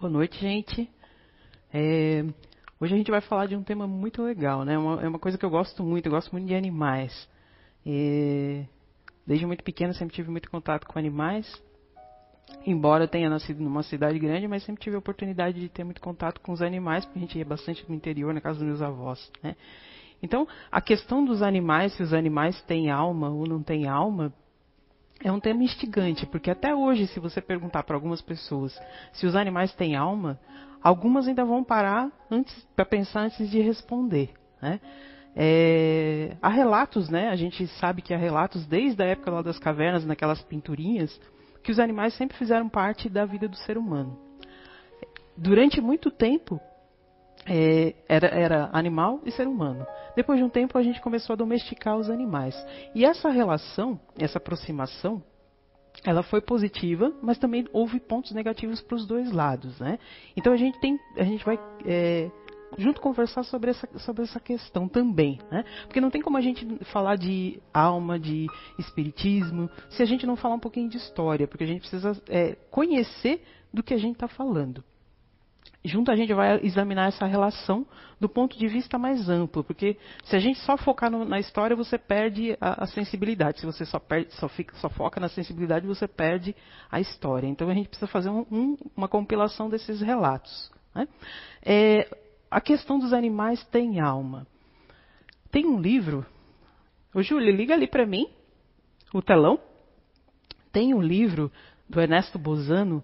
Boa noite, gente. É, hoje a gente vai falar de um tema muito legal, né? Uma, é uma coisa que eu gosto muito, eu gosto muito de animais. É, desde muito pequeno sempre tive muito contato com animais. Embora eu tenha nascido numa cidade grande, mas sempre tive a oportunidade de ter muito contato com os animais, porque a gente ia bastante no interior, na casa dos meus avós, né? Então, a questão dos animais, se os animais têm alma ou não têm alma, é um tema instigante, porque até hoje, se você perguntar para algumas pessoas se os animais têm alma, algumas ainda vão parar para pensar antes de responder. Né? É, há relatos, né? A gente sabe que há relatos desde a época lá das cavernas, naquelas pinturinhas, que os animais sempre fizeram parte da vida do ser humano. Durante muito tempo, é, era, era, animal e ser humano. Depois de um tempo, a gente começou a domesticar os animais. E essa relação, essa aproximação, ela foi positiva, mas também houve pontos negativos para os dois lados, né? Então a gente tem, a gente vai é, junto conversar sobre essa, sobre essa questão também, né? Porque não tem como a gente falar de alma, de espiritismo, se a gente não falar um pouquinho de história, porque a gente precisa é, conhecer do que a gente está falando junto a gente vai examinar essa relação do ponto de vista mais amplo, porque se a gente só focar no, na história, você perde a, a, sensibilidade. Se você só, perde, só, fica, só, foca na sensibilidade, você perde a história. Então a gente precisa fazer um, um, uma compilação desses relatos. Né? É, a questão dos animais tem alma. Tem um livro. Ô Júlio, liga ali para mim, o telão. Tem um livro do Ernesto Bozano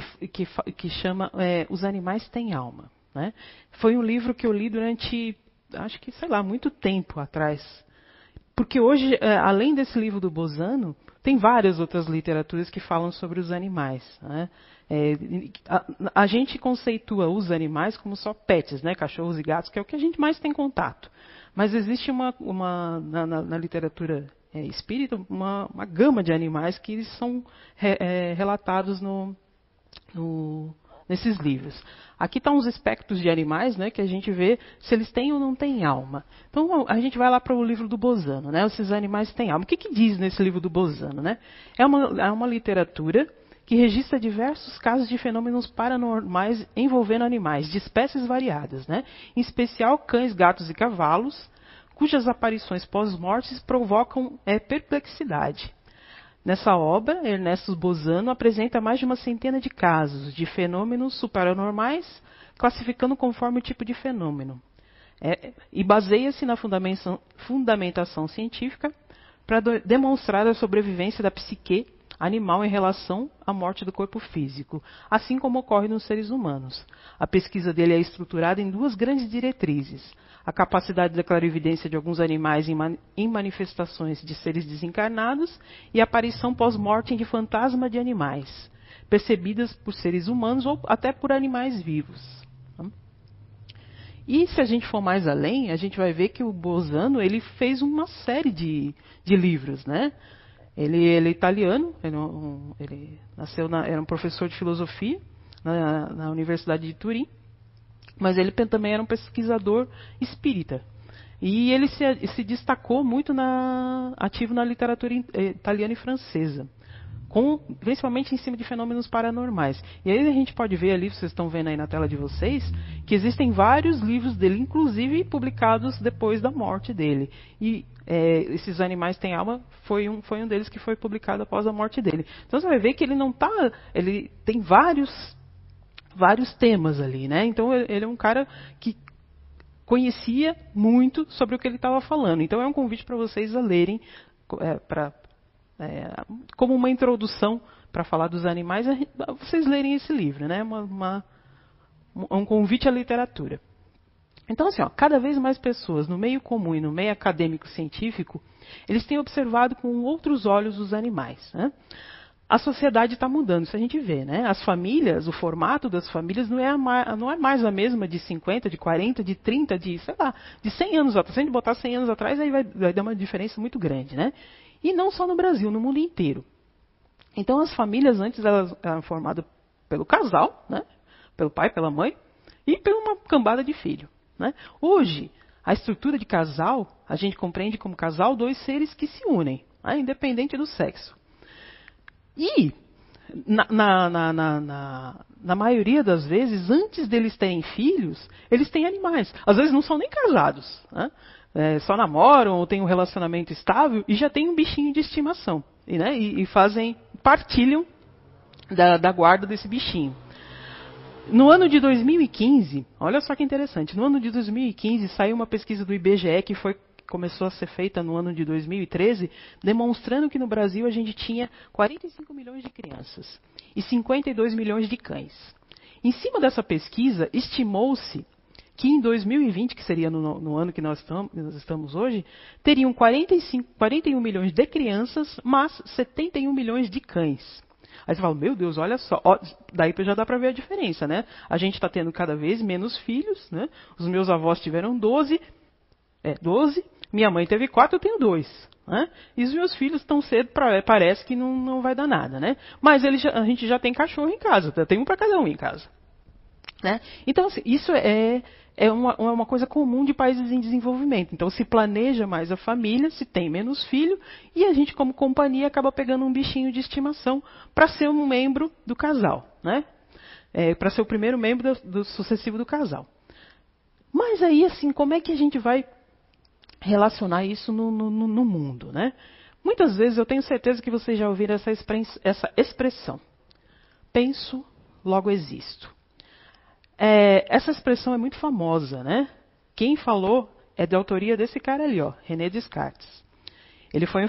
que, que, que chama é, Os Animais Têm Alma. Né? Foi um livro que eu li durante, acho que, sei lá, muito tempo atrás. Porque hoje, é, além desse livro do Bozano, tem várias outras literaturas que falam sobre os animais. Né? É, a, a, gente conceitua os animais como só pets, né? cachorros e gatos, que é o que a gente mais tem contato. Mas existe uma, uma na, na, na literatura é, espírita uma, uma, gama de animais que são re, é, relatados no, no, nesses livros. Aqui estão os espectros de animais, né, que a gente vê se eles têm ou não têm alma. Então a gente vai lá para o livro do Bozano, né, esses animais têm alma. O que, que diz nesse livro do Bozano? Né? É, uma, é uma literatura que registra diversos casos de fenômenos paranormais envolvendo animais de espécies variadas, né? em especial cães, gatos e cavalos, cujas aparições pós-mortes provocam é, perplexidade. Nessa obra, Ernesto Bozano apresenta mais de uma centena de casos de fenômenos superanormais, classificando conforme o tipo de fenômeno. É, e baseia-se na fundamentação, fundamentação científica para demonstrar a sobrevivência da psique animal em relação à morte do corpo físico, assim como ocorre nos seres humanos. A pesquisa dele é estruturada em duas grandes diretrizes: a capacidade da clarividência de alguns animais em, man em manifestações de seres desencarnados e a aparição pós-mortem de fantasma de animais, percebidas por seres humanos ou até por animais vivos. E se a gente for mais além, a gente vai ver que o Bozano ele fez uma série de, de livros, né? Ele, ele é italiano, ele, ele nasceu na, era um professor de filosofia na, na Universidade de Turim mas ele também era um pesquisador espírita. E ele se, se destacou muito na, ativo na literatura eh, italiana e francesa, com, principalmente em cima de fenômenos paranormais. E aí a gente pode ver ali, vocês estão vendo aí na tela de vocês, que existem vários livros dele, inclusive publicados depois da morte dele. E é, esses animais têm alma foi um, foi um deles que foi publicado após a morte dele. Então você vai ver que ele não está, ele tem vários vários temas ali, né? Então ele é um cara que conhecia muito sobre o que ele estava falando. Então é um convite para vocês a lerem, é, pra, é, como uma introdução para falar dos animais, vocês lerem esse livro, né? Uma, uma, um convite à literatura. Então, assim, ó, cada vez mais pessoas no meio comum e no meio acadêmico científico, eles têm observado com outros olhos os animais. Né? a sociedade está mudando, isso a gente vê, né? As famílias, o formato das famílias não é, não é mais a mesma de 50, de 40, de 30, de, sei lá, de 100 anos atrás. Se a gente botar 100 anos atrás, aí vai, vai dar uma diferença muito grande, né? E não só no Brasil, no mundo inteiro. Então, as famílias antes elas eram formadas pelo casal, né? Pelo pai, pela mãe e por uma cambada de filho, né? Hoje, a estrutura de casal, a gente compreende como casal dois seres que se unem, né? independente do sexo. E na, na, na, na, maioria das vezes, antes deles terem filhos, eles têm animais. Às vezes não são nem casados. Né? É, só namoram ou têm um relacionamento estável e já tem um bichinho de estimação. E, né, e, e fazem, partilham da, da guarda desse bichinho. No ano de 2015, olha só que interessante, no ano de 2015 saiu uma pesquisa do IBGE que foi começou a ser feita no ano de 2013, demonstrando que no Brasil a gente tinha 45 milhões de crianças e 52 milhões de cães. Em cima dessa pesquisa, estimou-se que em 2020, que seria no, no ano que nós estamos, nós estamos hoje, teriam 45, 41 milhões de crianças, mas 71 milhões de cães. Aí você fala, meu Deus, olha só. Ó, daí já dá para ver a diferença, né? A gente está tendo cada vez menos filhos, né? Os meus avós tiveram 12, é, 12 minha mãe teve quatro, eu tenho dois. Né? E os meus filhos estão cedo, pra, parece que não, não vai dar nada, né? Mas a gente já tem cachorro em casa, tem um para cada um em casa. Né? Então, assim, isso é, é uma, é uma, coisa comum de países em desenvolvimento. Então, se planeja mais a família, se tem menos filho, e a gente, como companhia, acaba pegando um bichinho de estimação para ser um membro do casal, né? É, para ser o primeiro membro do, do sucessivo do casal. Mas aí, assim, como é que a gente vai relacionar isso no, no, no mundo, né? Muitas vezes eu tenho certeza que vocês já ouviram essa, essa expressão. Penso, logo existo. É, essa expressão é muito famosa, né? Quem falou é de autoria desse cara ali, ó, René Descartes. Ele foi um,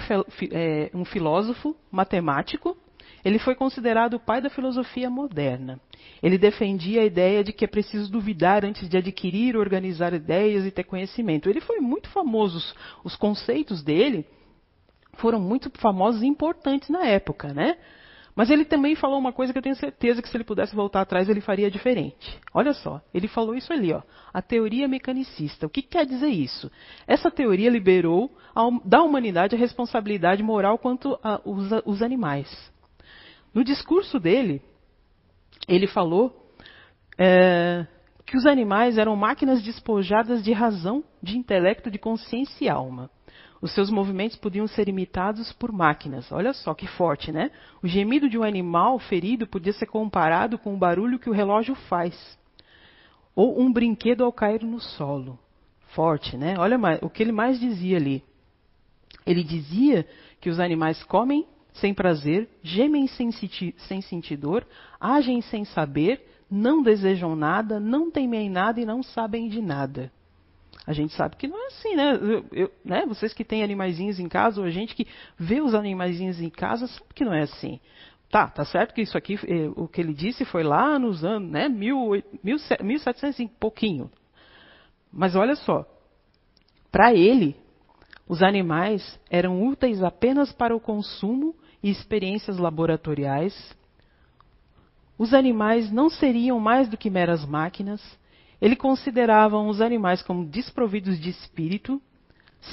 é, um filósofo matemático ele foi considerado o pai da filosofia moderna. Ele defendia a ideia de que é preciso duvidar antes de adquirir, organizar ideias e ter conhecimento. Ele foi muito famoso, os conceitos dele foram muito famosos e importantes na época, né? Mas ele também falou uma coisa que eu tenho certeza que se ele pudesse voltar atrás ele faria diferente. Olha só, ele falou isso ali, ó, a teoria mecanicista. O que quer dizer isso? Essa teoria liberou da humanidade a responsabilidade moral quanto aos animais. No discurso dele, ele falou é, que os animais eram máquinas despojadas de razão, de intelecto, de consciência e alma. Os seus movimentos podiam ser imitados por máquinas. Olha só que forte, né? O gemido de um animal ferido podia ser comparado com o barulho que o relógio faz. Ou um brinquedo ao cair no solo. Forte, né? Olha o que ele mais dizia ali. Ele dizia que os animais comem sem prazer, gemem sem, sem sentir dor, agem sem saber, não desejam nada, não temem nada e não sabem de nada. A gente sabe que não é assim, né? Eu, eu, né? Vocês que têm animaizinhos em casa, ou a gente que vê os animaizinhos em casa, sabe que não é assim. Tá, tá certo que isso aqui, eh, o que ele disse foi lá nos anos, né, mil, mil, 1700 e pouquinho. Mas olha só, para ele, os animais eram úteis apenas para o consumo e experiências laboratoriais. Os animais não seriam mais do que meras máquinas. Ele considerava os animais como desprovidos de espírito,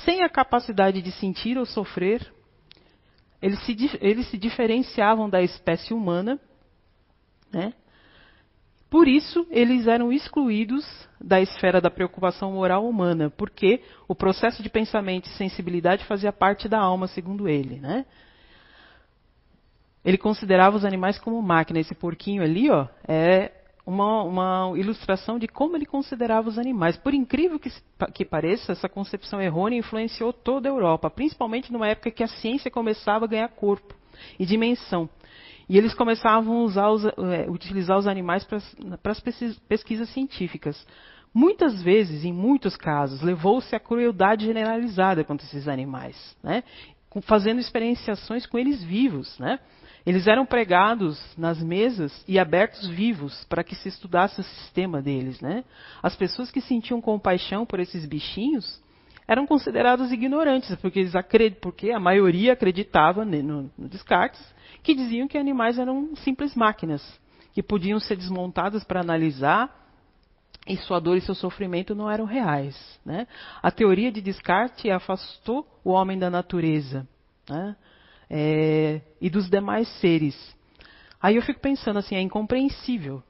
sem a capacidade de sentir ou sofrer. Eles se, eles se diferenciavam da espécie humana, né? Por isso, eles eram excluídos da esfera da preocupação moral humana, porque o processo de pensamento e sensibilidade fazia parte da alma, segundo ele. Né? Ele considerava os animais como máquina. Esse porquinho ali ó, é uma, uma ilustração de como ele considerava os animais. Por incrível que, que pareça, essa concepção errônea influenciou toda a Europa, principalmente numa época que a ciência começava a ganhar corpo e dimensão. E eles começavam a usar os, é, utilizar os animais para as pesquisas científicas. Muitas vezes, em muitos casos, levou-se a crueldade generalizada contra esses animais, né? fazendo experienciações com eles vivos. Né? Eles eram pregados nas mesas e abertos vivos para que se estudasse o sistema deles. Né? As pessoas que sentiam compaixão por esses bichinhos eram consideradas ignorantes, porque, eles porque a maioria acreditava no, no Descartes que diziam que animais eram simples máquinas, que podiam ser desmontadas para analisar e sua dor e seu sofrimento não eram reais. Né? A teoria de Descartes afastou o homem da natureza né? É, e dos demais seres. Aí eu fico pensando assim, é incompreensível.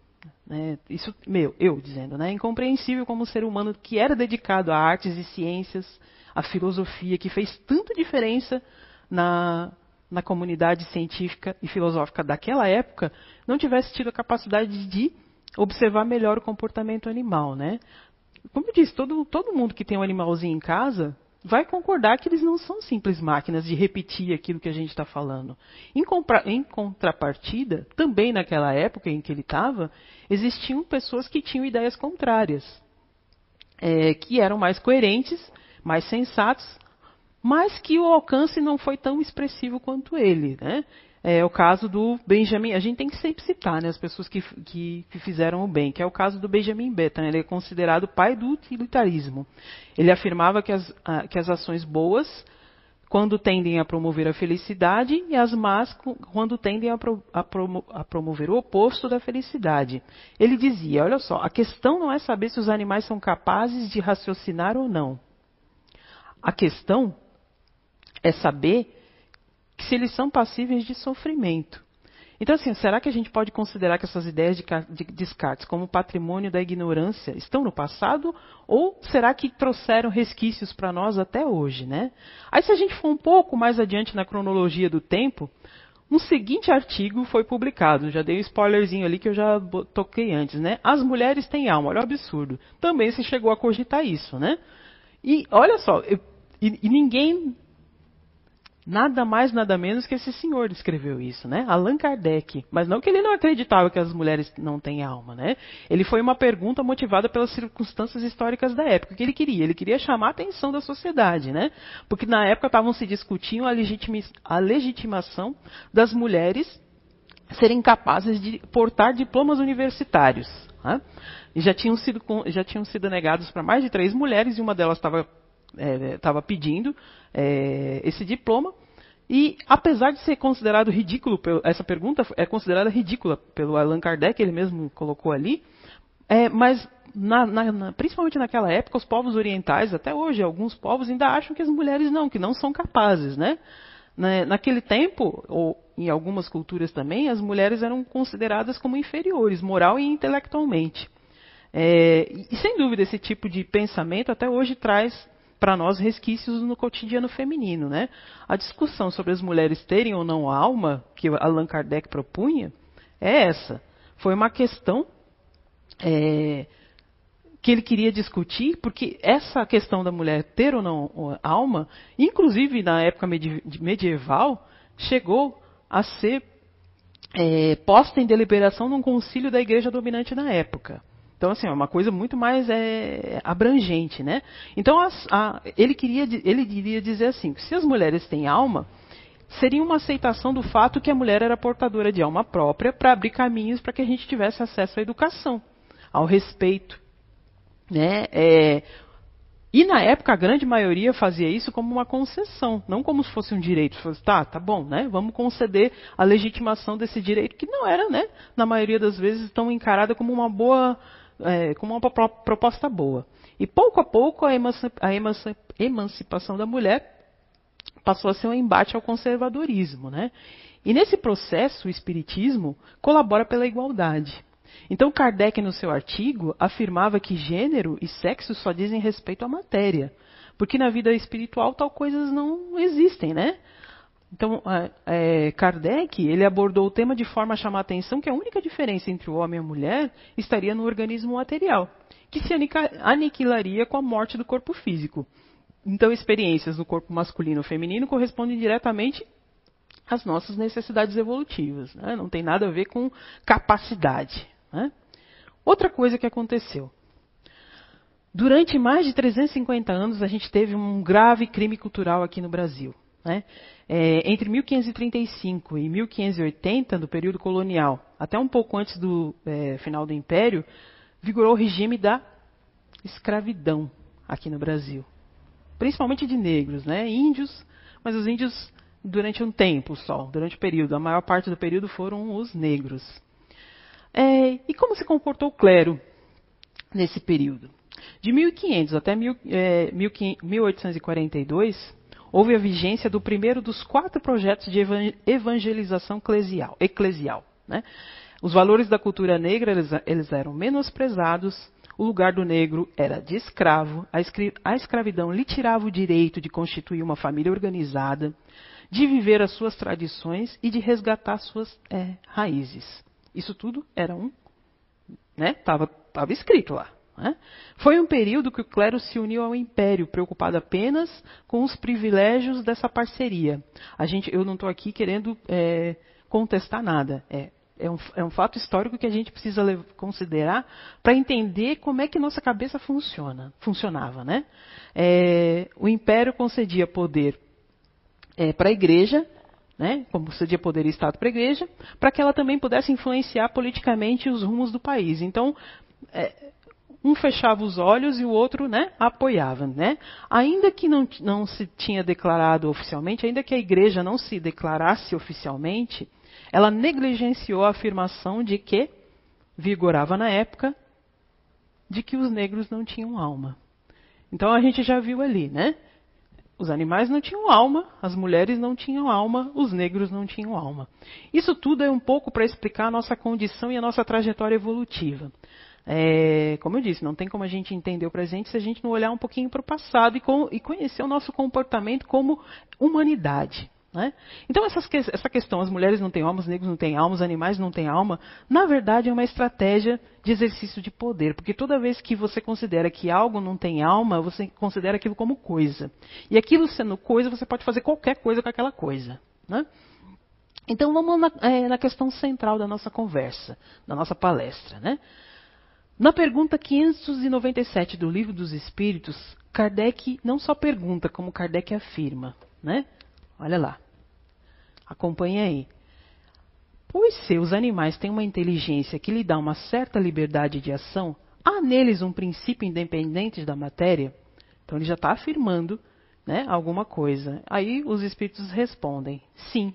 Né? Isso, meu, eu dizendo, né? É incompreensível como um ser humano que era dedicado a artes e ciências, a filosofia, que fez tanta diferença na, na comunidade científica e filosófica daquela época não tivesse tido a capacidade de observar melhor o comportamento animal, né? Como eu disse, todo, todo mundo que tem um animalzinho em casa vai concordar que eles não são simples máquinas de repetir aquilo que a gente está falando. Em, em, contrapartida, também naquela época em que ele estava, existiam pessoas que tinham ideias contrárias, é, que eram mais coerentes, mais sensatos, mas que o alcance não foi tão expressivo quanto ele. Né? É o caso do Benjamin. A gente tem que sempre citar né, as pessoas que, que, que fizeram o bem, que é o caso do Benjamin Button. Ele é considerado pai do utilitarismo. Ele afirmava que as, que as ações boas, quando tendem a promover a felicidade, e as más, quando tendem a, pro, a, promo, a promover o oposto da felicidade. Ele dizia: olha só, a questão não é saber se os animais são capazes de raciocinar ou não. A questão é saber se eles são passíveis de sofrimento. Então, assim, será que a gente pode considerar que essas ideias de, de Descartes como patrimônio da ignorância estão no passado? Ou será que trouxeram resquícios para nós até hoje, né? Aí, se a gente for um pouco mais adiante na cronologia do tempo, um seguinte artigo foi publicado. Já dei um spoilerzinho ali que eu já toquei antes, né? As mulheres têm alma. Olha o absurdo. Também se chegou a cogitar isso, né? E olha só, eu, e, e ninguém Nada mais, nada menos que esse senhor escreveu isso, né? Allan Kardec. Mas não que ele não acreditava que as mulheres não têm alma, né? Ele foi uma pergunta motivada pelas circunstâncias históricas da época. O que ele queria? Ele queria chamar a atenção da sociedade, né? Porque na época estavam se discutindo a, a legitimação das mulheres serem capazes de portar diplomas universitários. Né? E já tinham sido, já tinham sido negados para mais de três mulheres e uma delas estava estava é, pedindo é, esse diploma. E apesar de ser considerado ridículo, essa pergunta é considerada ridícula pelo Allan Kardec, ele mesmo colocou ali, é, mas na, na, principalmente naquela época, os povos orientais, até hoje, alguns povos ainda acham que as mulheres não, que não são capazes, né? Naquele tempo, ou em algumas culturas também, as mulheres eram consideradas como inferiores, moral e intelectualmente. É, e sem dúvida, esse tipo de pensamento até hoje traz para nós resquícios no cotidiano feminino. Né? A discussão sobre as mulheres terem ou não alma, que Allan Kardec propunha, é essa. Foi uma questão é, que ele queria discutir, porque essa questão da mulher ter ou não alma, inclusive na época medieval, chegou a ser é, posta em deliberação num concílio da igreja dominante na época. Então, assim, é uma coisa muito mais é, abrangente, né? Então, as, a, ele, queria, ele iria dizer assim, que se as mulheres têm alma, seria uma aceitação do fato que a mulher era portadora de alma própria para abrir caminhos para que a gente tivesse acesso à educação, ao respeito. Né? É, e na época a grande maioria fazia isso como uma concessão, não como se fosse um direito. Fosse, tá, tá bom, né? Vamos conceder a legitimação desse direito que não era, né? Na maioria das vezes tão encarada como uma boa é, como uma proposta boa. E pouco a pouco a, emancipação da mulher passou a ser um embate ao conservadorismo. Né? E nesse processo, o Espiritismo colabora pela igualdade. Então, Kardec, no seu artigo, afirmava que gênero e sexo só dizem respeito à matéria, porque na vida espiritual tal coisas não existem, né? Então, é, Kardec ele abordou o tema de forma a chamar a atenção que a única diferença entre o homem e a mulher estaria no organismo material, que se aniquilaria com a morte do corpo físico. Então, experiências no corpo masculino ou feminino correspondem diretamente às nossas necessidades evolutivas. Né? Não tem nada a ver com capacidade. Né? Outra coisa que aconteceu. Durante mais de 350 anos, a gente teve um grave crime cultural aqui no Brasil. Né? É, entre 1535 e 1580, no período colonial, até um pouco antes do é, final do Império, vigorou o regime da escravidão aqui no Brasil. Principalmente de negros, né? índios, mas os índios durante um tempo só, durante o período. A maior parte do período foram os negros. É, e como se comportou o clero nesse período? De 1500 até mil, é, 1842, houve a vigência do primeiro dos quatro projetos de evangelização eclesial. eclesial né? Os valores da cultura negra eles, eles, eram menosprezados, o lugar do negro era de escravo, a, a escravidão lhe tirava o direito de constituir uma família organizada, de viver as suas tradições e de resgatar suas é, raízes. Isso tudo era um, né? Tava, tava escrito lá. Né? Foi um período que o clero se uniu ao império, preocupado apenas com os privilégios dessa parceria. A gente, eu não estou aqui querendo é, contestar nada. É, é, um, é um fato histórico que a gente precisa considerar para entender como é que nossa cabeça funciona, funcionava. Né? É, o império concedia poder é, para a igreja, né, como concedia poder e Estado para a igreja, para que ela também pudesse influenciar politicamente os rumos do país. Então, é, um fechava os olhos e o outro né, apoiava. Né? Ainda que não, não se tinha declarado oficialmente, ainda que a igreja não se declarasse oficialmente, ela negligenciou a afirmação de que vigorava na época de que os negros não tinham alma. Então a gente já viu ali, né? Os animais não tinham alma, as mulheres não tinham alma, os negros não tinham alma. Isso tudo é um pouco para explicar a nossa condição e a nossa trajetória evolutiva. É, como eu disse, não tem como a gente entender o presente se a gente não olhar um pouquinho para o passado e, com, e, conhecer o nosso comportamento como humanidade. Né? Então, essas, essa questão, as mulheres não têm alma, os negros não têm alma, os animais não têm alma, na verdade é uma estratégia de exercício de poder, porque toda vez que você considera que algo não tem alma, você considera aquilo como coisa. E aquilo sendo coisa, você pode fazer qualquer coisa com aquela coisa. Né? Então, vamos na, é, na questão central da nossa conversa, da nossa palestra. Né? Na pergunta 597 do Livro dos Espíritos, Kardec não só pergunta, como Kardec afirma, né? Olha lá. Acompanhe aí. Pois se os animais têm uma inteligência que lhe dá uma certa liberdade de ação, há neles um princípio independente da matéria? Então ele já está afirmando né, alguma coisa. Aí os espíritos respondem: sim,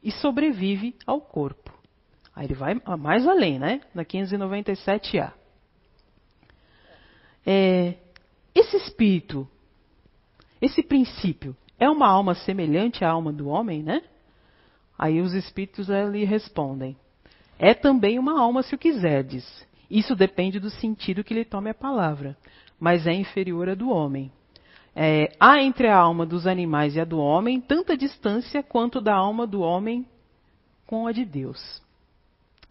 e sobrevive ao corpo. Aí ele vai mais além, né? Na 597A. É, esse espírito, esse princípio, é uma alma semelhante à alma do homem, né? Aí os espíritos lhe respondem: É também uma alma, se o quiserdes. Isso depende do sentido que lhe tome a palavra, mas é inferior à do homem. É, há entre a alma dos animais e a do homem tanta distância quanto da alma do homem com a de Deus.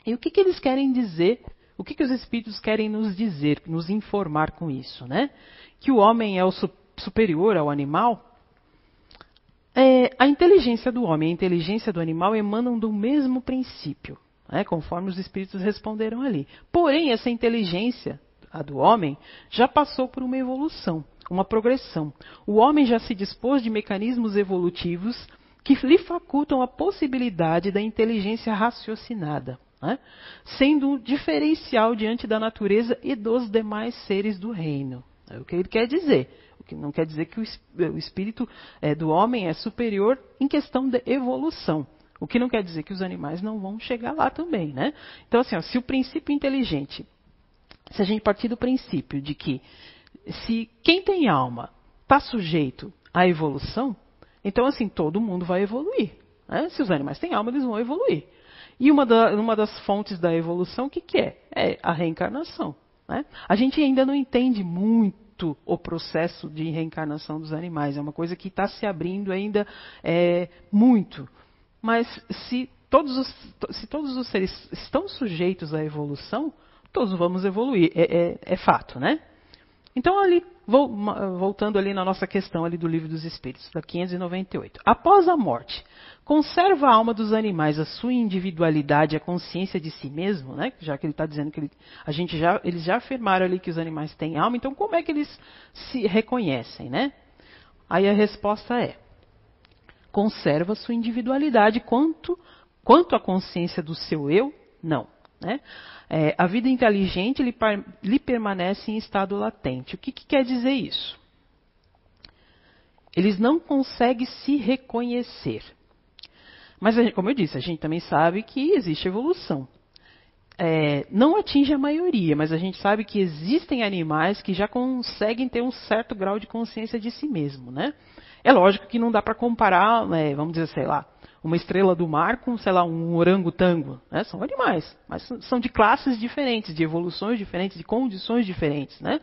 E o que, que eles querem dizer o que, que os espíritos querem nos dizer, nos informar com isso? Né? Que o homem é o su superior ao animal? É, a inteligência do homem e a inteligência do animal emanam do mesmo princípio, né? conforme os espíritos responderam ali. Porém, essa inteligência, a do homem, já passou por uma evolução, uma progressão. O homem já se dispôs de mecanismos evolutivos que lhe facultam a possibilidade da inteligência raciocinada né? sendo um diferencial diante da natureza e dos demais seres do reino. É o que ele quer dizer. O que não quer dizer que o espírito é, do homem é superior em questão de evolução. O que não quer dizer que os animais não vão chegar lá também, né? Então, assim, ó, se o princípio inteligente, se a gente partir do princípio de que se quem tem alma está sujeito à evolução, então, assim, todo mundo vai evoluir. Né? Se os animais têm alma, eles vão evoluir. E uma, da, uma das fontes da evolução, o que, que é? É a reencarnação. Né? A gente ainda não entende muito o processo de reencarnação dos animais. É uma coisa que está se abrindo ainda é, muito. Mas se todos, os, se todos os seres estão sujeitos à evolução, todos vamos evoluir. É, é, é fato, né? Então, ali, voltando ali na nossa questão ali do livro dos Espíritos, da 598. Após a morte, conserva a alma dos animais a sua individualidade, a consciência de si mesmo, né? Já que ele está dizendo que ele, a gente já, eles já afirmaram ali que os animais têm alma, então como é que eles se reconhecem, né? Aí a resposta é: conserva a sua individualidade quanto quanto à consciência do seu eu, não, né? É, a vida inteligente lhe, lhe, permanece em estado latente. O que, que quer dizer isso? Eles não conseguem se reconhecer. Mas, como eu disse, a gente também sabe que existe evolução. É, não atinge a maioria, mas a gente sabe que existem animais que já conseguem ter um certo grau de consciência de si mesmo, né? É lógico que não dá para comparar, é, vamos dizer, sei lá, uma estrela do mar com, sei lá, um orangotango. Né? São animais, mas são de classes diferentes, de evoluções diferentes, de condições diferentes. Né?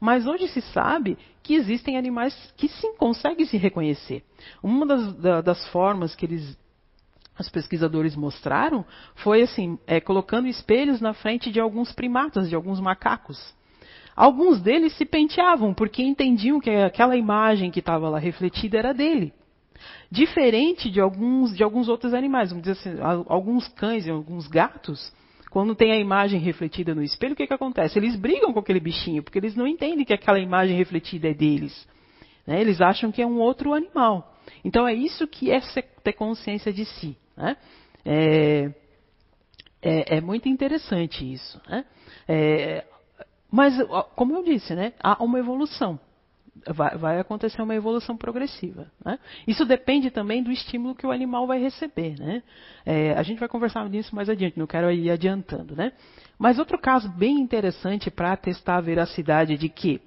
Mas hoje se sabe que existem animais que sim conseguem se reconhecer. Uma das, da, das formas que eles os pesquisadores mostraram foi assim, é, colocando espelhos na frente de alguns primatas, de alguns macacos. Alguns deles se penteavam porque entendiam que aquela imagem que estava lá refletida era dele. Diferente de alguns, de alguns outros animais, vamos dizer assim, alguns cães e alguns gatos, quando tem a imagem refletida no espelho, o que, que acontece? Eles brigam com aquele bichinho, porque eles não entendem que aquela imagem refletida é deles. Né? Eles acham que é um outro animal. Então é isso que é ter consciência de si. Né? É, é, é, muito interessante isso. Né? É, mas, como eu disse, né, há uma evolução. Vai, vai acontecer uma evolução progressiva. Né? Isso depende também do estímulo que o animal vai receber. Né? É, a gente vai conversar nisso mais adiante, não quero ir adiantando. Né? Mas outro caso bem interessante para testar a veracidade de que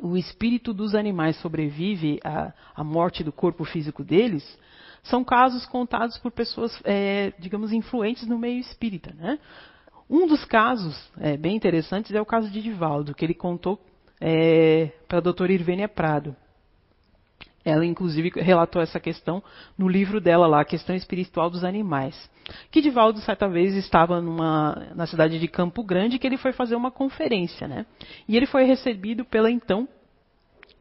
o espírito dos animais sobrevive à, à morte do corpo físico deles são casos contados por pessoas, é, digamos, influentes no meio espírita. Né? Um dos casos é, bem interessantes é o caso de Divaldo, que ele contou é, para a doutora Irvênia Prado. Ela, inclusive, relatou essa questão no livro dela lá, A Questão Espiritual dos Animais. Que Divaldo, certa vez, estava numa, na cidade de Campo Grande, que ele foi fazer uma conferência. Né? E ele foi recebido pela, então,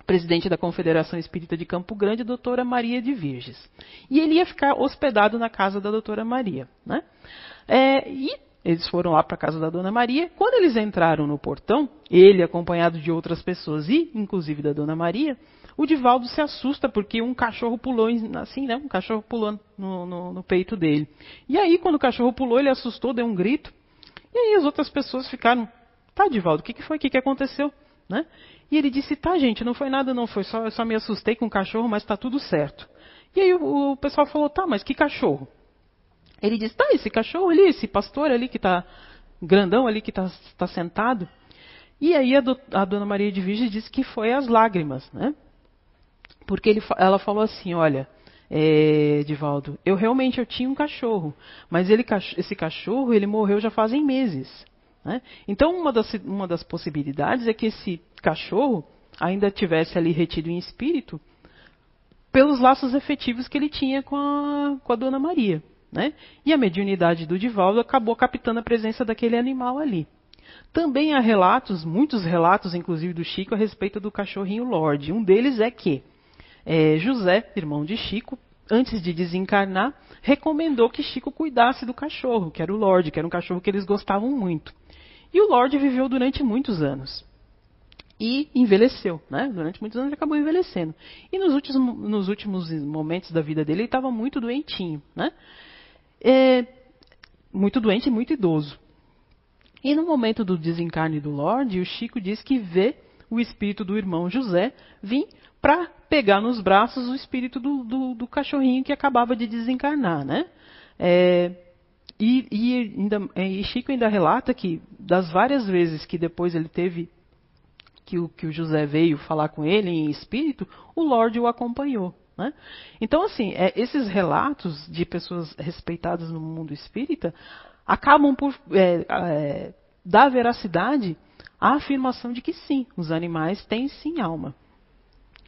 presidente da Confederação Espírita de Campo Grande, doutora Maria de Virges. E ele ia ficar hospedado na casa da doutora Maria. Né? É, e eles foram lá para a casa da dona Maria. Quando eles entraram no portão, ele acompanhado de outras pessoas e, inclusive, da dona Maria, o Divaldo se assusta porque um cachorro pulou, assim, né? Um cachorro pulou no, no, no peito dele. E aí, quando o cachorro pulou, ele assustou, deu um grito. E aí as outras pessoas ficaram, tá, Divaldo, o que, que foi? O que, que aconteceu? Né? E ele disse, tá, gente, não foi nada, não, foi só, eu só me assustei com o cachorro, mas está tudo certo. E aí o, o, pessoal falou, tá, mas que cachorro? Ele disse, tá, esse cachorro ali, esse pastor ali que está grandão ali que está tá sentado. E aí a, do, a, dona Maria de Virgem disse que foi as lágrimas, né? Porque ele, ela falou assim, olha, é, Divaldo, eu realmente eu tinha um cachorro, mas ele, esse cachorro ele morreu já fazem meses. Né? Então, uma das, uma das possibilidades é que esse cachorro ainda tivesse ali retido em espírito pelos laços efetivos que ele tinha com a, com a Dona Maria. Né? E a mediunidade do Divaldo acabou captando a presença daquele animal ali. Também há relatos, muitos relatos, inclusive do Chico, a respeito do cachorrinho Lorde. Um deles é que é, José, irmão de Chico, antes de desencarnar, recomendou que Chico cuidasse do cachorro, que era o Lorde, que era um cachorro que eles gostavam muito. E o Lorde viveu durante muitos anos. E envelheceu, né? Durante muitos anos ele acabou envelhecendo. E nos últimos, nos últimos momentos da vida dele, ele estava muito doentinho, né? É, muito doente e muito idoso. E no momento do desencarne do Lorde, o Chico diz que vê o espírito do irmão José vir para pegar nos braços o espírito do, do, do, cachorrinho que acabava de desencarnar, né? É, e, e, ainda, é, e, Chico ainda relata que das várias vezes que depois ele teve que o, que o José veio falar com ele em espírito, o Lorde o acompanhou. Né? Então, assim, é, esses relatos de pessoas respeitadas no mundo espírita acabam por é, é, dar veracidade à afirmação de que sim, os animais têm sim alma.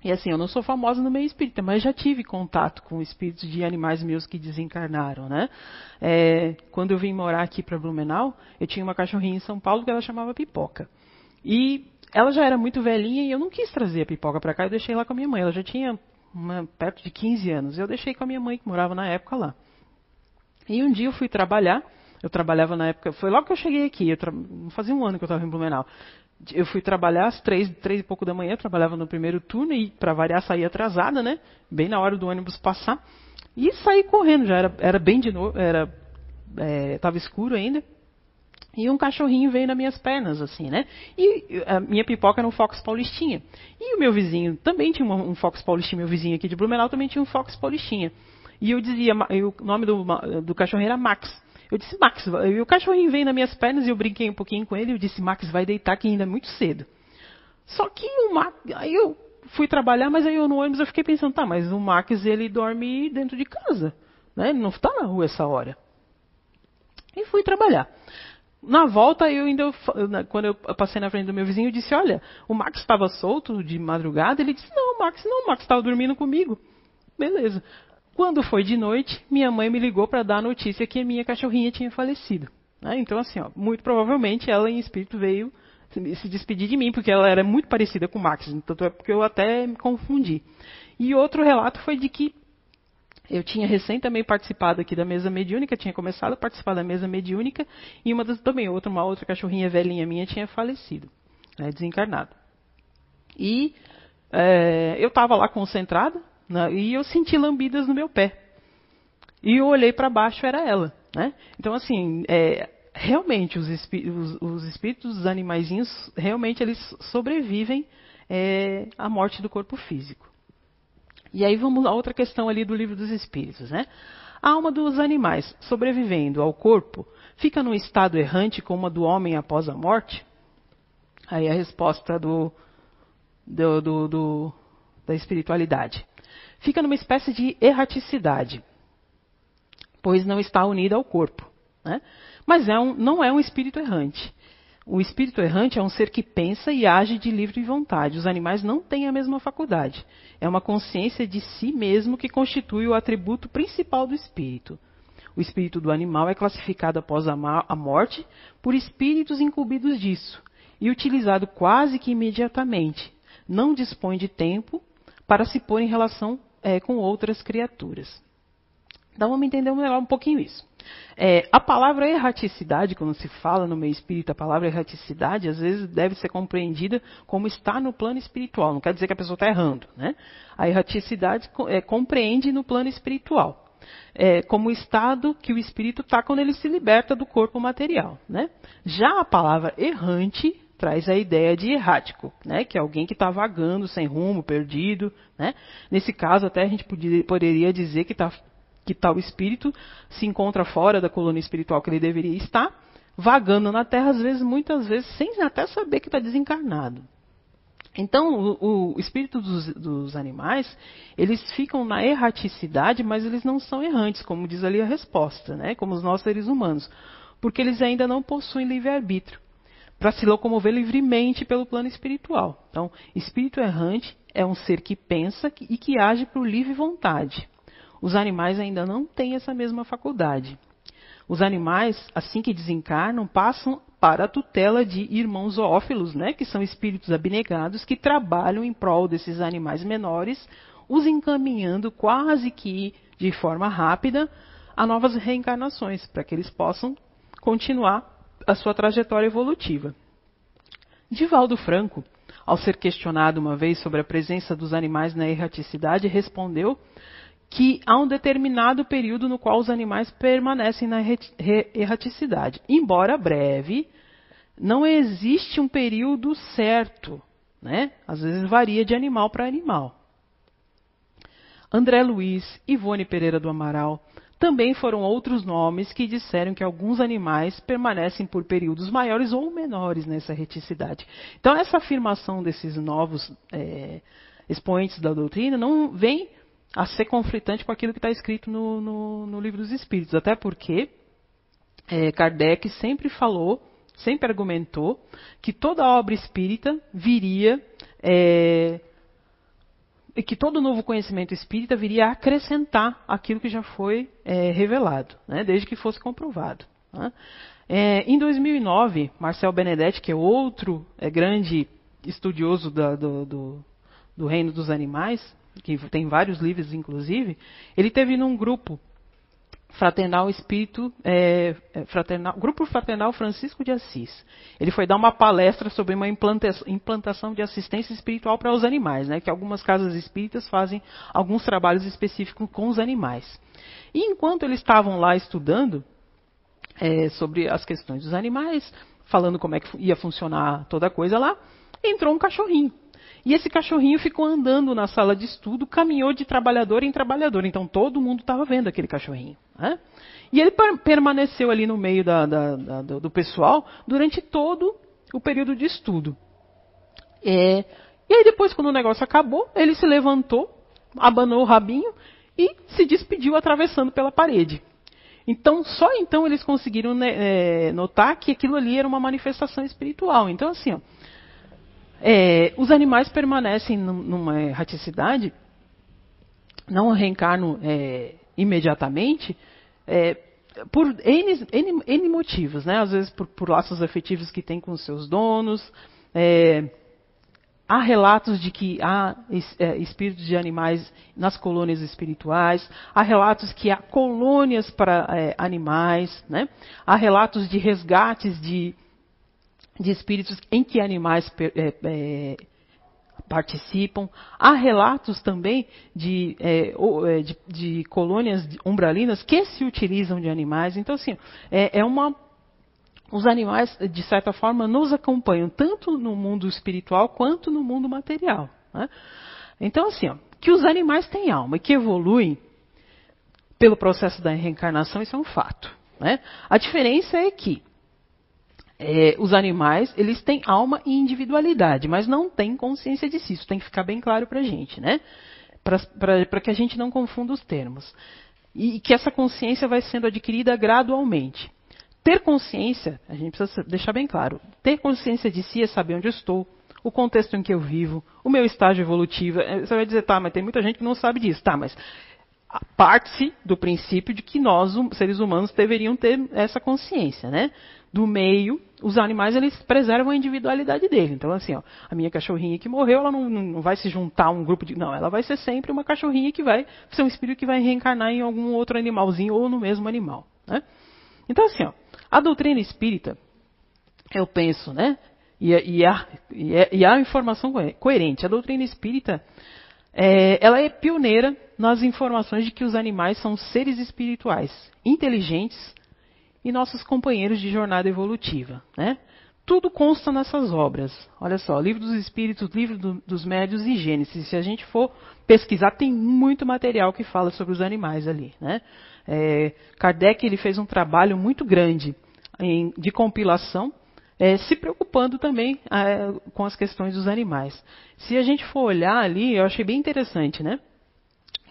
E assim, eu não sou famosa no meio espírita, mas já tive contato com espíritos de animais meus que desencarnaram, né? É, quando eu vim morar aqui para Blumenau, eu tinha uma cachorrinha em São Paulo que ela chamava Pipoca. E ela já era muito velhinha e eu não quis trazer a Pipoca para cá, eu deixei lá com a minha mãe. Ela já tinha uma, perto de 15 anos. Eu deixei com a minha mãe, que morava na época lá. E um dia eu fui trabalhar, eu trabalhava na época, foi logo que eu cheguei aqui, tra... fazia um ano que eu estava em Blumenau eu fui trabalhar às três, três e pouco da manhã, trabalhava no primeiro turno e, para variar, saí atrasada, né? Bem na hora do ônibus passar. E saí correndo, já era, era bem de novo, era, estava é, escuro ainda. E um cachorrinho veio nas minhas pernas, assim, né? E a minha pipoca era um Fox Paulistinha. E o meu vizinho também tinha um, Fox Paulistinha, meu vizinho aqui de Blumenau também tinha um Fox Paulistinha. E eu dizia, o nome do, do cachorro era Max. Eu disse, Max, o cachorrinho veio nas minhas pernas e eu brinquei um pouquinho com ele. Eu disse, Max, vai deitar que ainda é muito cedo. Só que o Max, aí eu fui trabalhar, mas aí eu no ônibus eu fiquei pensando, tá, mas o Max ele dorme dentro de casa. Né? Ele não está na rua essa hora. E fui trabalhar. Na volta, eu ainda, quando eu passei na frente do meu vizinho, eu disse: Olha, o Max estava solto de madrugada. Ele disse: Não, Max, não, o Max estava dormindo comigo. Beleza. Quando foi de noite, minha mãe me ligou para dar a notícia que a minha cachorrinha tinha falecido. Né? Então, assim, ó, muito provavelmente ela em espírito veio se despedir de mim, porque ela era muito parecida com o Max, tanto é porque eu até me confundi. E outro relato foi de que eu tinha recém também participado aqui da mesa mediúnica, tinha começado a participar da mesa mediúnica, e uma das, também outra, uma outra cachorrinha velhinha minha tinha falecido, né, desencarnado. E é, eu estava lá concentrada, né, e eu senti lambidas no meu pé. E eu olhei para baixo, era ela. Né? Então, assim, é, realmente os, espí os, os, espíritos dos animaizinhos, realmente eles sobrevivem é, à morte do corpo físico. E aí vamos a outra questão ali do livro dos espíritos, né? A alma dos animais, sobrevivendo ao corpo, fica num estado errante como a do homem após a morte? Aí a resposta do, do, do, do da espiritualidade. Fica numa espécie de erraticidade, pois não está unida ao corpo. Né? Mas é um, não é um espírito errante. O espírito errante é um ser que pensa e age de livre vontade. Os animais não têm a mesma faculdade. É uma consciência de si mesmo que constitui o atributo principal do espírito. O espírito do animal é classificado após a morte por espíritos incumbidos disso e utilizado quase que imediatamente. Não dispõe de tempo para se pôr em relação é, com outras criaturas. Então vamos entender um pouquinho isso. É, a palavra erraticidade, quando se fala no meio espírita, a palavra erraticidade, às vezes deve ser compreendida como está no plano espiritual. Não quer dizer que a pessoa está errando. Né? A erraticidade é, compreende no plano espiritual. É, como o estado que o espírito está quando ele se liberta do corpo material. Né? Já a palavra errante traz a ideia de errático, né? que é alguém que está vagando, sem rumo, perdido. Né? Nesse caso, até a gente poderia, poderia dizer que está que tal espírito se encontra fora da coluna espiritual que ele deveria estar, vagando na Terra, às vezes, muitas vezes, sem até saber que está desencarnado. Então, o, o espírito dos, dos, animais, eles ficam na erraticidade, mas eles não são errantes, como diz ali a resposta, né? como os nossos seres humanos, porque eles ainda não possuem livre-arbítrio para se locomover livremente pelo plano espiritual. Então, espírito errante é um ser que pensa e que age por livre vontade. Os animais ainda não têm essa mesma faculdade. Os animais, assim que desencarnam, passam para a tutela de irmãos zoófilos, né, que são espíritos abnegados que trabalham em prol desses animais menores, os encaminhando quase que de forma rápida a novas reencarnações, para que eles possam continuar a sua trajetória evolutiva. Divaldo Franco, ao ser questionado uma vez sobre a presença dos animais na erraticidade, respondeu que há um determinado período no qual os animais permanecem na erraticidade. Embora breve, não existe um período certo. Né? Às vezes varia de animal para animal. André Luiz, Ivone Pereira do Amaral, também foram outros nomes que disseram que alguns animais permanecem por períodos maiores ou menores nessa reticidade. Então, essa afirmação desses novos é, expoentes da doutrina não vem a ser conflitante com aquilo que está escrito no, no, no, livro dos Espíritos. Até porque é, Kardec sempre falou, sempre argumentou, que toda obra espírita viria. É, e que todo novo conhecimento espírita viria a acrescentar aquilo que já foi é, revelado, né, desde que fosse comprovado. Né. É, em 2009, Marcel Benedetti, que é outro é, grande estudioso da, do, do, do reino dos animais, que tem vários livros, inclusive, ele teve num grupo fraternal espírito é, é fraternal, grupo fraternal Francisco de Assis. Ele foi dar uma palestra sobre uma implantação de assistência espiritual para os animais, né, que algumas casas espíritas fazem alguns trabalhos específicos com os animais. E enquanto eles estavam lá estudando é, sobre as questões dos animais, falando como é que ia funcionar toda a coisa lá, entrou um cachorrinho. E esse cachorrinho ficou andando na sala de estudo, caminhou de trabalhador em trabalhador. Então todo mundo estava vendo aquele cachorrinho. Né? E ele permaneceu ali no meio da, da, da, do pessoal durante todo o período de estudo. É, e aí depois, quando o negócio acabou, ele se levantou, abanou o rabinho e se despediu atravessando pela parede. Então, só então eles conseguiram né, é, notar que aquilo ali era uma manifestação espiritual. Então, assim, ó, é, os animais permanecem numa erraticidade, não reencarnam é, imediatamente, é, por N, N, N, motivos, né? Às vezes por, por, laços afetivos que tem com seus donos. É, há relatos de que há é, espíritos de animais nas colônias espirituais. Há relatos que há colônias para é, animais, né? Há relatos de resgates de, de espíritos em que animais é, é, participam. Há relatos também de, é, é, de, de, colônias umbralinas que se utilizam de animais. Então, assim, é, é, uma. Os animais, de certa forma, nos acompanham tanto no mundo espiritual quanto no mundo material. Né? Então, assim, ó, que os animais têm alma e que evoluem pelo processo da reencarnação, isso é um fato. Né? A diferença é que é, os animais, eles têm alma e individualidade, mas não têm consciência de si. Isso tem que ficar bem claro para a gente, né? Para que a gente não confunda os termos. E, e que essa consciência vai sendo adquirida gradualmente. Ter consciência, a gente precisa deixar bem claro, ter consciência de si é saber onde eu estou, o contexto em que eu vivo, o meu estágio evolutivo. É, você vai dizer, tá, mas tem muita gente que não sabe disso. Tá, mas parte do princípio de que nós, seres humanos, deveriam ter essa consciência, né? do meio, os animais eles preservam a individualidade dele. Então, assim, ó, a minha cachorrinha que morreu, ela não, não, vai se juntar a um grupo de. Não, ela vai ser sempre uma cachorrinha que vai ser um espírito que vai reencarnar em algum outro animalzinho ou no mesmo animal. Né? Então, assim, ó, a doutrina espírita, eu penso, né? E, e, a, e, a, e informação coerente. A doutrina espírita, é, ela é pioneira nas informações de que os animais são seres espirituais, inteligentes, e nossos companheiros de jornada evolutiva. Né? Tudo consta nessas obras. Olha só, Livro dos Espíritos, Livro do, dos Médios e Gênesis. Se a gente for pesquisar, tem muito material que fala sobre os animais ali. Né? É, Kardec ele fez um trabalho muito grande em, de compilação, é, se preocupando também é, com as questões dos animais. Se a gente for olhar ali, eu achei bem interessante, né?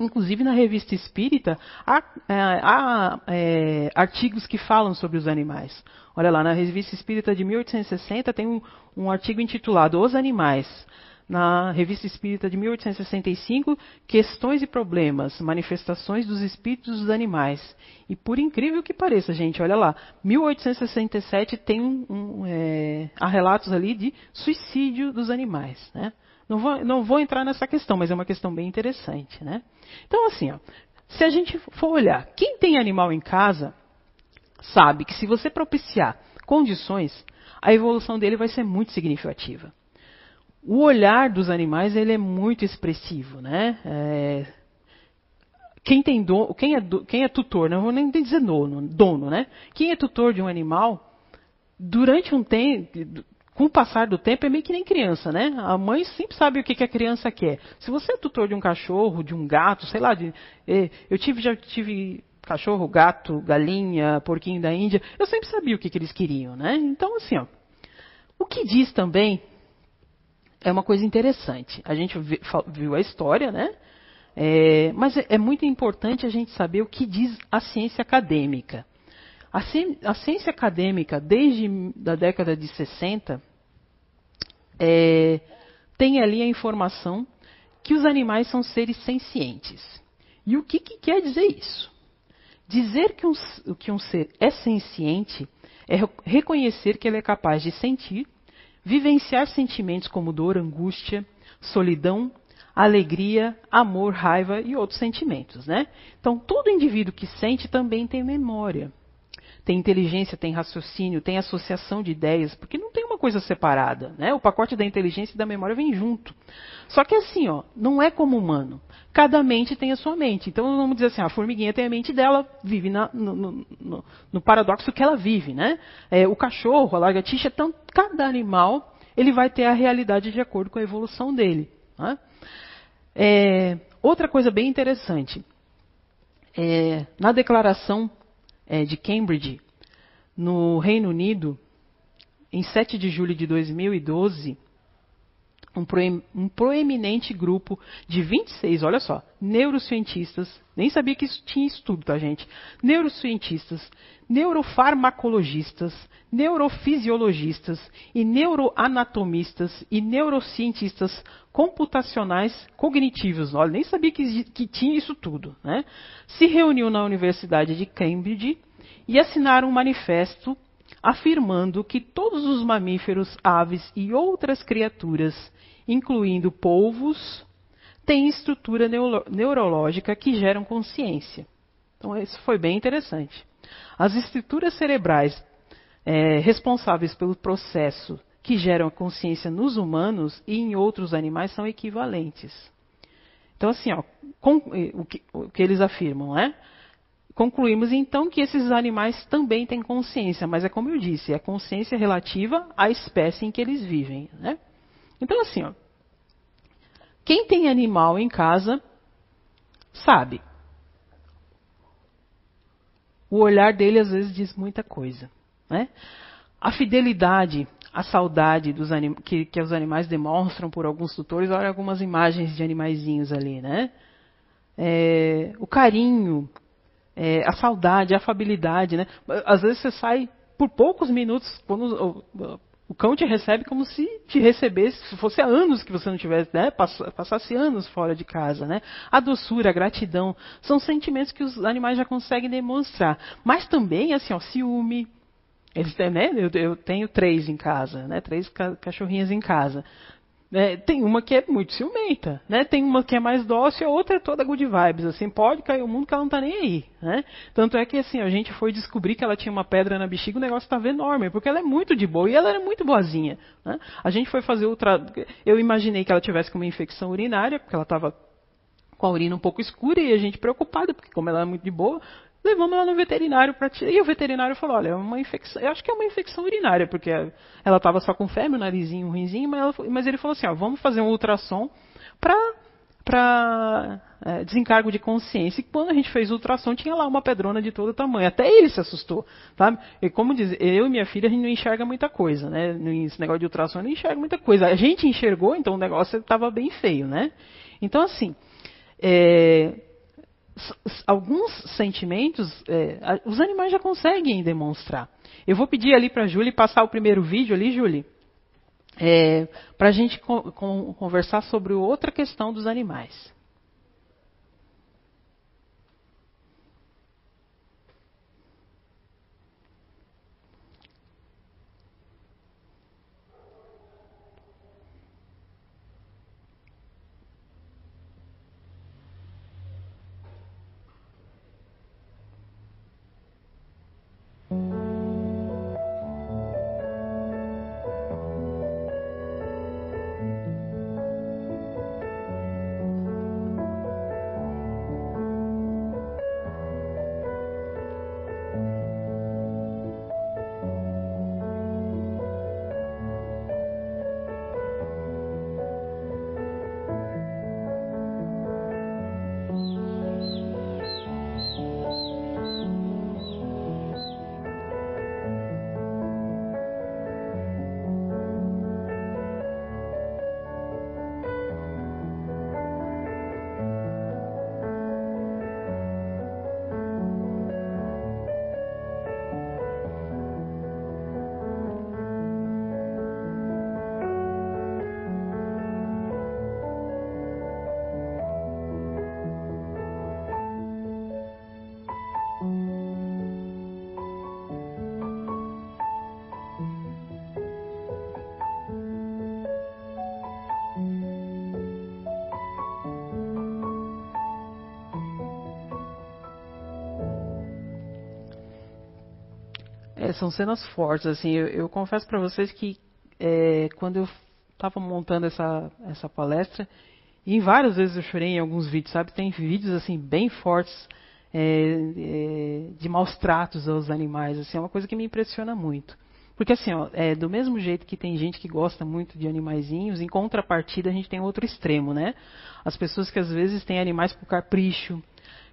Inclusive na revista Espírita há, é, há é, artigos que falam sobre os animais. Olha lá, na revista Espírita de 1860 tem um, um artigo intitulado Os Animais. Na revista Espírita de 1865, Questões e Problemas, Manifestações dos Espíritos dos Animais. E por incrível que pareça, gente, olha lá, 1867 tem um, um é, há relatos ali de suicídio dos animais. Né? Não vou, não vou entrar nessa questão, mas é uma questão bem interessante, né? Então, assim, ó, se a gente for olhar, quem tem animal em casa sabe que se você propiciar condições, a evolução dele vai ser muito significativa. O olhar dos animais ele é muito expressivo, né? É, quem tem do, quem, é do, quem é tutor, não vou nem dizer dono, dono, né? Quem é tutor de um animal, durante um tempo, com o passar do tempo, é meio que nem criança, né? A mãe sempre sabe o que, que a criança quer. Se você é tutor de um cachorro, de um gato, sei lá, de, eh, eu tive, já tive cachorro, gato, galinha, porquinho da Índia, eu sempre sabia o que, que eles queriam, né? Então, assim, ó, o que diz também é uma coisa interessante. A gente viu a história, né? É, mas é, é muito importante a gente saber o que diz a ciência acadêmica. A, ciência acadêmica, desde a década de 60, é, tem ali a informação que os animais são seres sencientes. E o que, que quer dizer isso? Dizer que um, que um ser é senciente é reconhecer que ele é capaz de sentir, vivenciar sentimentos como dor, angústia, solidão, alegria, amor, raiva e outros sentimentos, né? Então, todo indivíduo que sente também tem memória tem inteligência, tem raciocínio, tem associação de ideias, porque não tem uma coisa separada, né? O pacote da inteligência e da memória vem junto. Só que assim, ó, não é como humano. Cada mente tem a sua mente. Então vamos dizer assim, a formiguinha tem a mente dela, vive na, no, no, no, paradoxo que ela vive, né? É, o cachorro, a lagartixa, então, cada animal ele vai ter a realidade de acordo com a evolução dele. Né? É, outra coisa bem interessante. É, na declaração é, de Cambridge, no Reino Unido, em 7 de julho de 2012, um, proem, proeminente grupo de 26, olha só, neurocientistas, nem sabia que isso tinha estudo, tá, gente? Neurocientistas, neurofarmacologistas, neurofisiologistas e neuroanatomistas e neurocientistas computacionais cognitivos, olha, nem sabia que, que tinha isso tudo, né? Se reuniu na Universidade de Cambridge e assinaram um manifesto afirmando que todos os mamíferos, aves e outras criaturas, incluindo polvos, têm estrutura neuro neurológica que geram consciência. Então, isso foi bem interessante. As estruturas cerebrais é, responsáveis pelo processo que geram a consciência nos humanos e em outros animais são equivalentes. Então, assim, ó, com, o, que, o que eles afirmam, né? Concluímos então que esses animais também têm consciência, mas é como eu disse, é consciência relativa à espécie em que eles vivem. Né? Então, assim, ó, quem tem animal em casa sabe. O olhar dele às vezes diz muita coisa. Né? A fidelidade, a saudade que, que, os animais demonstram por alguns tutores, olha algumas imagens de animaizinhos ali, né? É, o carinho, é, a saudade, a afabilidade, né? Às vezes você sai por poucos minutos, quando o, cão te recebe como se te recebesse, se fosse há anos que você não tivesse, né? Passasse anos fora de casa, né? A doçura, a gratidão, são sentimentos que os animais já conseguem demonstrar. Mas também, assim, ó, ciúme. Eles né? Eu, eu tenho três em casa, né? Três cachorrinhas em casa. É, tem uma que é muito ciumenta, né? Tem uma que é mais dócil, a outra é toda good vibes, assim, pode cair o mundo que ela não tá nem aí, né? Tanto é que, assim, a gente foi descobrir que ela tinha uma pedra na bexiga, o negócio estava enorme, porque ela é muito de boa e ela era muito boazinha, né? A gente foi fazer outra, eu imaginei que ela tivesse com uma infecção urinária, porque ela estava com a urina um pouco escura e a gente preocupada, porque como ela é muito de boa, Levamos ela no veterinário para tirar. E o veterinário falou: olha, é uma infecção. Eu acho que é uma infecção urinária, porque ela estava só com febre, o narizinho ruimzinho, mas, ela, mas ele falou assim: ó, vamos fazer um ultrassom para para é, desencargo de consciência. E quando a gente fez o ultrassom, tinha lá uma pedrona de todo tamanho. Até ele se assustou, sabe? E como diz, eu e minha filha, a gente não enxerga muita coisa, né? Nesse negócio de ultrassom, não enxerga muita coisa. A gente enxergou, então o negócio estava bem feio, né? Então, assim, é, alguns sentimentos é, os animais já conseguem demonstrar. Eu vou pedir ali para a Júlia passar o primeiro vídeo ali, Júlia, é, para a gente co conversar sobre outra questão dos animais. É, são cenas fortes, assim. Eu, eu confesso para vocês que é, quando eu estava montando essa, essa palestra, e várias vezes eu chorei em alguns vídeos, sabe? Tem vídeos assim bem fortes é, é, de maus tratos aos animais, assim, é uma coisa que me impressiona muito. Porque assim, ó, é, do mesmo jeito que tem gente que gosta muito de animaizinhos, em contrapartida a gente tem outro extremo, né? As pessoas que às vezes têm animais por capricho,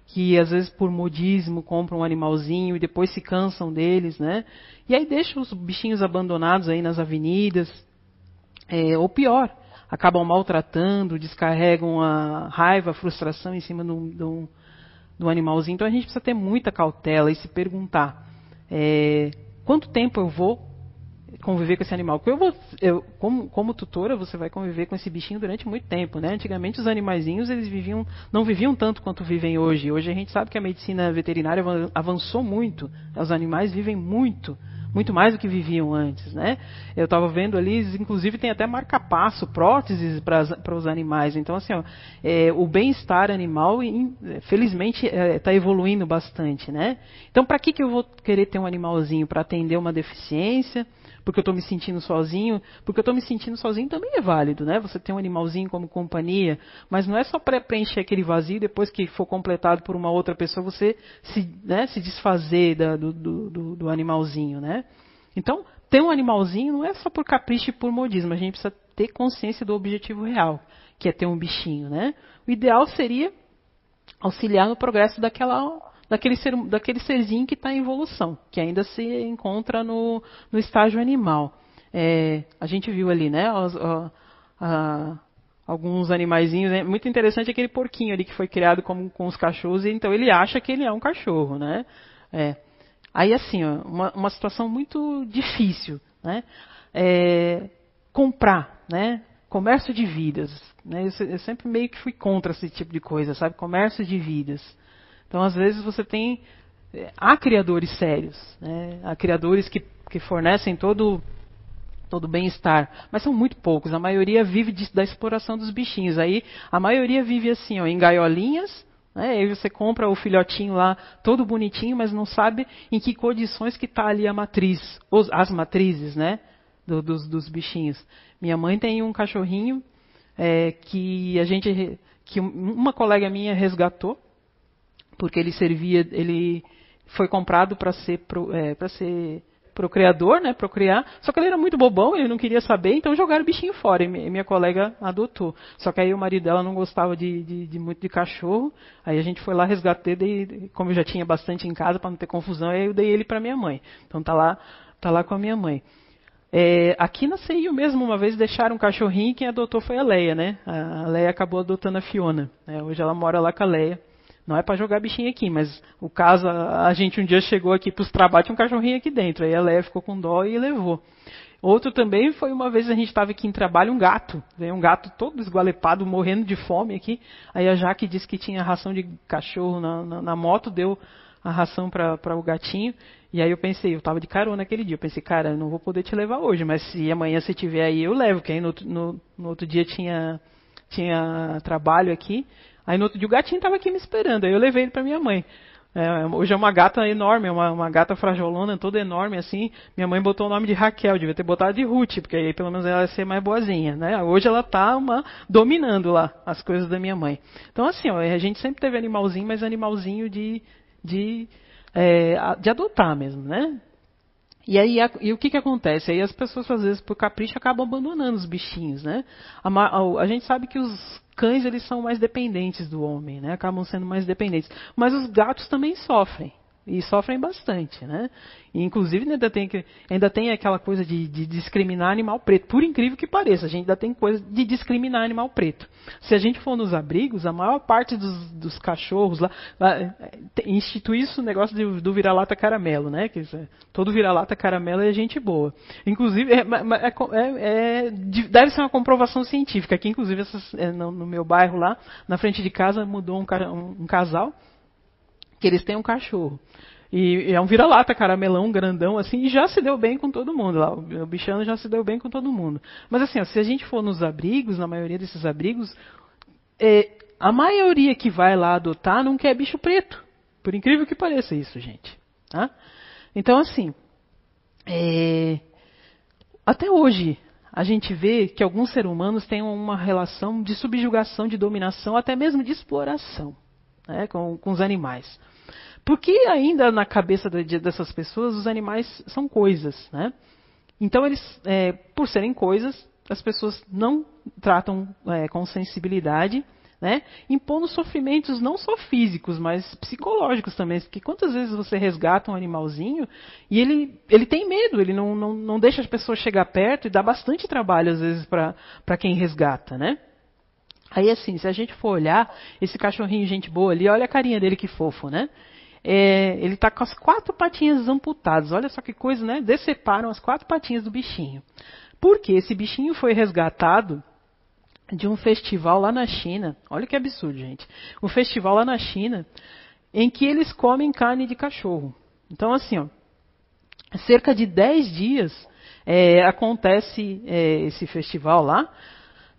que às vezes por modismo compram um animalzinho e depois se cansam deles, né? E aí deixam os bichinhos abandonados aí nas avenidas. É, ou pior, acabam maltratando, descarregam a raiva, a frustração em cima do, do, animalzinho. Então a gente precisa ter muita cautela e se perguntar é, quanto tempo eu vou conviver com esse animal. Eu vou, eu, como, como tutora, você vai conviver com esse bichinho durante muito tempo, né? Antigamente os animaizinhos eles viviam, não viviam tanto quanto vivem hoje. Hoje a gente sabe que a medicina veterinária avançou muito. Os animais vivem muito muito mais do que viviam antes, né? Eu estava vendo ali, inclusive tem até marca-passo, próteses para os animais. Então, assim, ó, é, o bem-estar animal, felizmente, está é, tá evoluindo bastante, né? Então, para que, que eu vou querer ter um animalzinho? Para atender uma deficiência? Porque eu estou me sentindo sozinho, porque eu estou me sentindo sozinho também é válido, né? Você tem um animalzinho como companhia, mas não é só para preencher aquele vazio depois que for completado por uma outra pessoa você se, né, se desfazer da, do, do, do animalzinho, né? Então, ter um animalzinho não é só por capricho e por modismo, a gente precisa ter consciência do objetivo real, que é ter um bichinho, né? O ideal seria auxiliar no progresso daquela daquele, ser, daquele serzinho que está em evolução, que ainda se encontra no, no estágio animal. É, a gente viu ali, né, os, alguns animaizinhos. É muito interessante aquele porquinho ali que foi criado como, com os cachorros, e então ele acha que ele é um cachorro, né? É. Aí assim, ó, uma, uma situação muito difícil, né? É, comprar, né? Comércio de vidas, né? Eu, eu sempre meio que fui contra esse tipo de coisa, sabe? Comércio de vidas. Então, às vezes, você tem. Eh, há criadores sérios, né? há criadores que, que fornecem todo todo bem-estar, mas são muito poucos. A maioria vive de, da exploração dos bichinhos. Aí a maioria vive assim, ó, em gaiolinhas. Né? Aí você compra o filhotinho lá todo bonitinho, mas não sabe em que condições que está ali a matriz, os, as matrizes, né, do, dos, dos, bichinhos. Minha mãe tem um cachorrinho é, que a gente, que uma colega minha resgatou porque ele servia, ele foi comprado para ser é, para ser procriador, né, procriar. Só que ele era muito bobão, ele não queria saber, então jogaram o bichinho fora. E minha colega adotou. Só que aí o marido dela não gostava de, de, de muito de cachorro. Aí a gente foi lá resgatar, daí, como eu já tinha bastante em casa para não ter confusão, aí eu dei ele para minha mãe. Então tá lá, tá lá com a minha mãe. É, aqui na CIU mesmo, uma vez deixaram um cachorrinho e quem adotou foi a Leia, né? A Leia acabou adotando a Fiona. Né? Hoje ela mora lá com a Leia. Não é para jogar bichinho aqui, mas o caso, a gente um dia chegou aqui para os trabalhos, tinha um cachorrinho aqui dentro. Aí a Leia ficou com dó e levou. Outro também foi uma vez a gente estava aqui em trabalho, um gato. Veio um gato todo esgualepado, morrendo de fome aqui. Aí a Jaque disse que tinha ração de cachorro na, na, na moto, deu a ração para o gatinho. E aí eu pensei, eu estava de carona naquele dia. Eu pensei, cara, eu não vou poder te levar hoje, mas se amanhã você estiver aí, eu levo. Que aí no, no, no outro dia tinha, tinha trabalho aqui. Aí no outro dia o gatinho estava aqui me esperando, aí eu levei ele para minha mãe. É, hoje é uma gata enorme, uma, uma gata frajolona, toda enorme assim. Minha mãe botou o nome de Raquel, devia ter botado de Ruth, porque aí pelo menos ela ia ser mais boazinha, né? Hoje ela tá uma, dominando lá as coisas da minha mãe. Então assim, ó, a gente sempre teve animalzinho, mas animalzinho de, de, é, de adotar mesmo, né? E aí a, e o que, que acontece? Aí as pessoas às vezes por capricho acabam abandonando os bichinhos, né? A, a, a gente sabe que os cães eles são mais dependentes do homem, né? Acabam sendo mais dependentes. Mas os gatos também sofrem. E sofrem bastante, né? E, inclusive ainda tem, ainda tem aquela coisa de, de, discriminar animal preto. Por incrível que pareça, a gente ainda tem coisa de discriminar animal preto. Se a gente for nos abrigos, a maior parte dos, dos cachorros lá, lá institui isso o negócio de, do vira-lata caramelo, né? Que todo vira-lata caramelo é gente boa. Inclusive, é, é, é, é deve ser uma comprovação científica. Aqui, inclusive, essas, é, no, no, meu bairro lá, na frente de casa, mudou um, um, um casal que eles têm um cachorro. E, é um vira-lata, caramelão, grandão, assim, e já se deu bem com todo mundo lá. O bichano já se deu bem com todo mundo. Mas assim, ó, se a gente for nos abrigos, na maioria desses abrigos, é, a maioria que vai lá adotar não quer bicho preto. Por incrível que pareça isso, gente. Tá? Então, assim, é, até hoje a gente vê que alguns seres humanos têm uma relação de subjugação, de dominação, até mesmo de exploração né, com, com os animais. Porque ainda na cabeça dessas pessoas os animais são coisas, né? Então eles, é, por serem coisas, as pessoas não tratam é, com sensibilidade, né? Impondo sofrimentos não só físicos, mas psicológicos também. Porque quantas vezes você resgata um animalzinho e ele, ele tem medo, ele não, não, não deixa as pessoas chegar perto e dá bastante trabalho às vezes para quem resgata, né? Aí assim, se a gente for olhar esse cachorrinho gente boa ali, olha a carinha dele que fofo, né? É, ele está com as quatro patinhas amputadas. Olha só que coisa, né? Deceparam as quatro patinhas do bichinho. Porque esse bichinho foi resgatado de um festival lá na China. Olha que absurdo, gente. Um festival lá na China em que eles comem carne de cachorro. Então, assim, ó, cerca de 10 dias é, acontece é, esse festival lá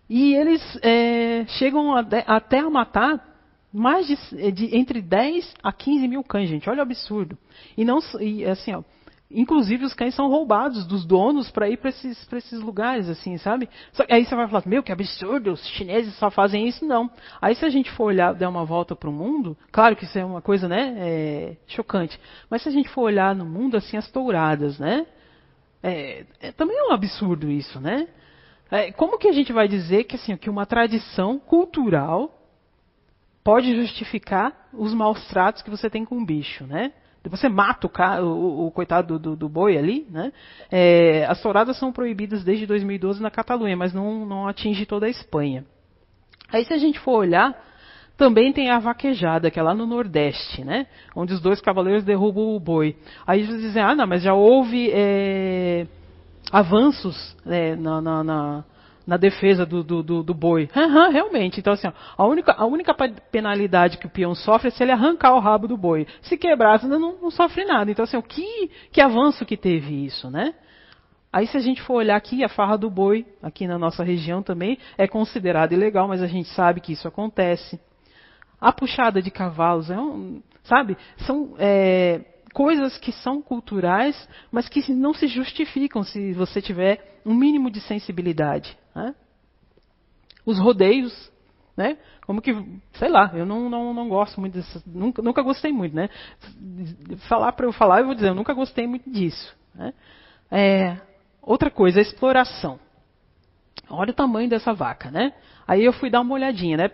e eles é, chegam até a matar mais de, de, entre 10 a 15 mil cães, gente. Olha o absurdo. E não e, assim, ó, Inclusive os cães são roubados dos donos para ir para esses, esses lugares, assim, sabe? Só, aí você vai falar, meu, que absurdo, os chineses só fazem isso, não. Aí se a gente for olhar, der uma volta para o mundo, claro que isso é uma coisa, né, é, chocante. Mas se a gente for olhar no mundo, assim, as touradas, né? É, é, também é um absurdo isso, né? É, como que a gente vai dizer que, assim, que uma tradição cultural pode justificar os maus tratos que você tem com o bicho, né? Você mata o, o, o coitado do, do, boi ali, né? É, as touradas são proibidas desde 2012 na Catalunha, mas não, não atinge toda a Espanha. Aí se a gente for olhar, também tem a vaquejada, que é lá no Nordeste, né? Onde os dois cavaleiros derrubam o boi. Aí eles dizem, ah, não, mas já houve é, avanços né, na, na, na na defesa do, do, do, do boi. Uhum, realmente. Então, assim, ó, a, única, a única penalidade que o peão sofre é se ele arrancar o rabo do boi. Se quebrar, não, não sofre nada. Então, assim, o que, que avanço que teve isso, né? Aí, se a gente for olhar aqui, a farra do boi, aqui na nossa região também, é considerada ilegal, mas a gente sabe que isso acontece. A puxada de cavalos, é um, sabe? São é, coisas que são culturais, mas que não se justificam se você tiver um mínimo de sensibilidade. Né? Os rodeios, né? Como que, sei lá, eu não, não, não gosto muito disso, nunca, nunca gostei muito, né? Falar para eu falar, eu vou dizer, eu nunca gostei muito disso. Né? É, outra coisa, a exploração. Olha o tamanho dessa vaca, né? Aí eu fui dar uma olhadinha, né?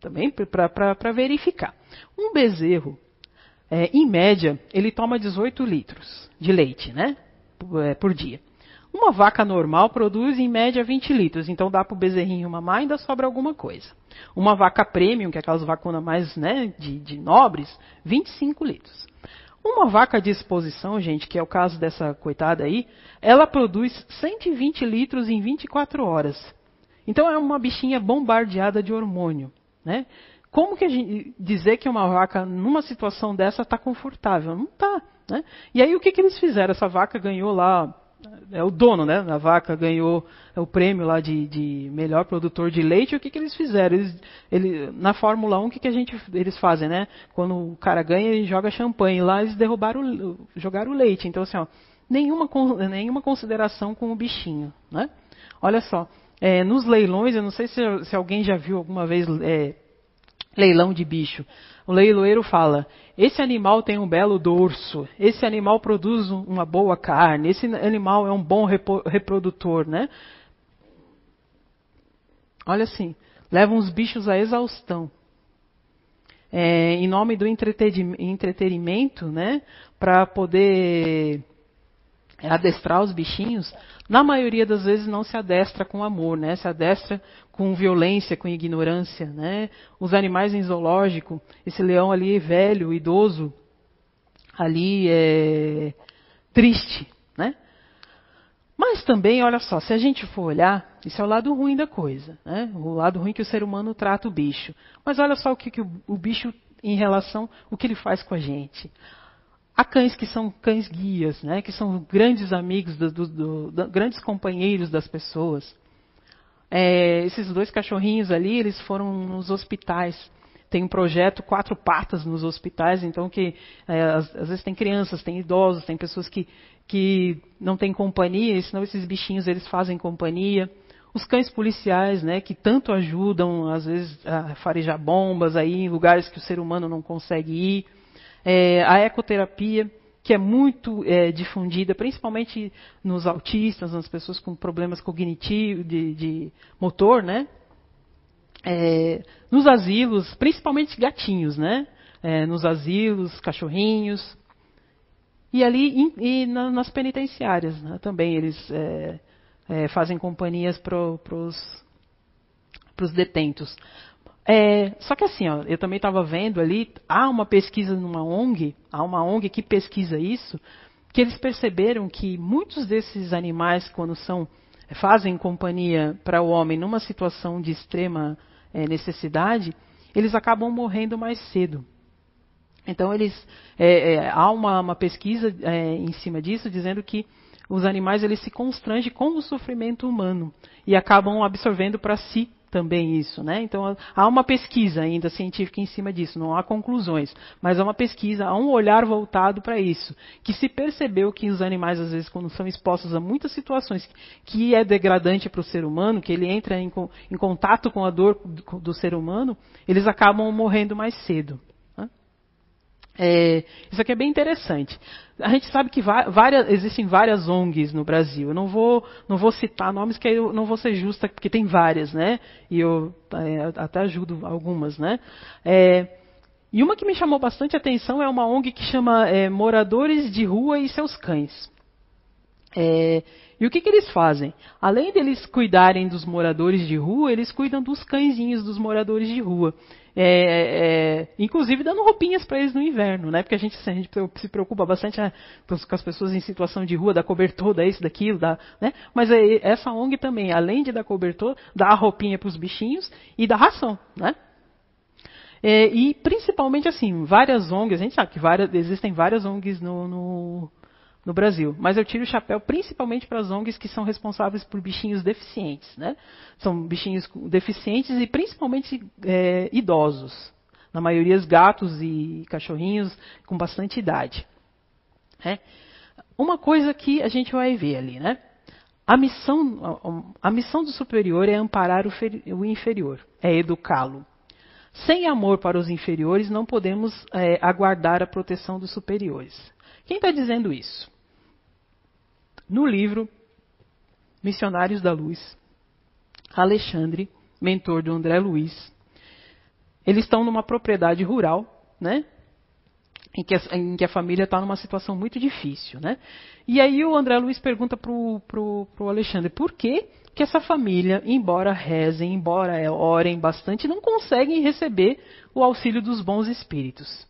Também para verificar. Um bezerro, é, em média, ele toma 18 litros de leite, né? Por, é, por dia. Uma vaca normal produz em média 20 litros, então dá para o bezerrinho mamar e ainda sobra alguma coisa. Uma vaca premium, que é aquelas vacunas mais né, de, de nobres, 25 litros. Uma vaca de exposição, gente, que é o caso dessa coitada aí, ela produz 120 litros em 24 horas. Então é uma bichinha bombardeada de hormônio. Né? Como que gente dizer que uma vaca, numa situação dessa, está confortável? Não está. Né? E aí o que, que eles fizeram? Essa vaca ganhou lá é o dono né, da vaca ganhou o prêmio lá de, de melhor produtor de leite, o que, que eles fizeram? Eles, ele, na Fórmula 1, o que, que a gente, eles fazem, né? Quando o cara ganha, ele joga champanhe. Lá eles derrubaram, jogaram o leite. Então, assim, ó, nenhuma, nenhuma consideração com o bichinho, né? Olha só, é, nos leilões, eu não sei se, se alguém já viu alguma vez é, leilão de bicho. O leiloeiro fala: esse animal tem um belo dorso, esse animal produz uma boa carne, esse animal é um bom reprodutor, né? Olha assim, levam os bichos à exaustão. É, em nome do entretenimento, né, para poder adestrar os bichinhos, na maioria das vezes não se adestra com amor, né? Se adestra com violência, com ignorância, né? Os animais em zoológico, esse leão ali velho, idoso, ali é triste, né? Mas também, olha só, se a gente for olhar, isso é o lado ruim da coisa, né? O lado ruim que o ser humano trata o bicho. Mas olha só o que, que o, o bicho em relação o que ele faz com a gente. Há cães que são cães guias, né, que são grandes amigos, do, do, do, grandes companheiros das pessoas. É, esses dois cachorrinhos ali, eles foram nos hospitais. Tem um projeto quatro patas nos hospitais, então que é, às, às, vezes tem crianças, tem idosos, tem pessoas que, que não têm companhia, senão esses bichinhos eles fazem companhia. Os cães policiais, né, que tanto ajudam, às vezes, a farejar bombas aí em lugares que o ser humano não consegue ir é, a ecoterapia, que é muito é, difundida, principalmente nos autistas, nas pessoas com problemas cognitivos, de, de motor, né? é, nos asilos, principalmente gatinhos, né? É, nos asilos, cachorrinhos. E ali in, e na, nas penitenciárias né? também eles é, é fazem companhias para os detentos. É, só que assim, ó, eu também estava vendo ali, há uma pesquisa numa ONG, há uma ONG que pesquisa isso, que eles perceberam que muitos desses animais, quando são fazem companhia para o homem numa situação de extrema é, necessidade, eles acabam morrendo mais cedo. Então eles é, é, há uma, uma pesquisa em cima disso dizendo que os animais eles se constrangem com o sofrimento humano e acabam absorvendo para si também isso, né? Então há uma pesquisa ainda científica em cima disso, não há conclusões, mas há uma pesquisa, há um olhar voltado para isso, que se percebeu que os animais às vezes quando são expostos a muitas situações que é degradante para o ser humano, que ele entra em, em contato com a dor do, do ser humano, eles acabam morrendo mais cedo. É, isso aqui é bem interessante. A gente sabe que várias, existem várias ONGs no Brasil. Eu não vou, não vou citar nomes que eu não vou ser justa, porque tem várias, né? E eu é, até ajudo algumas, né? É, e uma que me chamou bastante atenção é uma ONG que chama é, Moradores de Rua e Seus Cães. É, e o que, que, eles fazem? Além deles cuidarem dos moradores de rua, eles cuidam dos cãezinhos dos moradores de rua. É, é, inclusive dando roupinhas para eles no inverno, né? Porque a gente, a gente se preocupa bastante né, com as pessoas em situação de rua, da cobertor, da isso, daquilo, da, né? Mas é, essa ONG também, além de dar cobertor, dá a roupinha para os bichinhos e dá ração, né? É, e principalmente assim, várias ONGs, a gente sabe que várias, existem várias ONGs no, no, no Brasil. Mas eu tiro o chapéu principalmente para as ONGs que são responsáveis por bichinhos deficientes. Né? São bichinhos deficientes e principalmente é, idosos. Na maioria, gatos e cachorrinhos com bastante idade. É. Uma coisa que a gente vai ver ali, né? A missão, a missão do superior é amparar o, o inferior, é educá-lo. Sem amor para os inferiores, não podemos é, aguardar a proteção dos superiores. Quem está dizendo isso? No livro Missionários da Luz, Alexandre, mentor do André Luiz. Eles estão numa propriedade rural, né? Em que, a, em que a família está numa situação muito difícil, né? E aí o André Luiz pergunta pro, pro, pro Alexandre por que, que essa família, embora rezem, embora orem bastante, não conseguem receber o auxílio dos bons espíritos.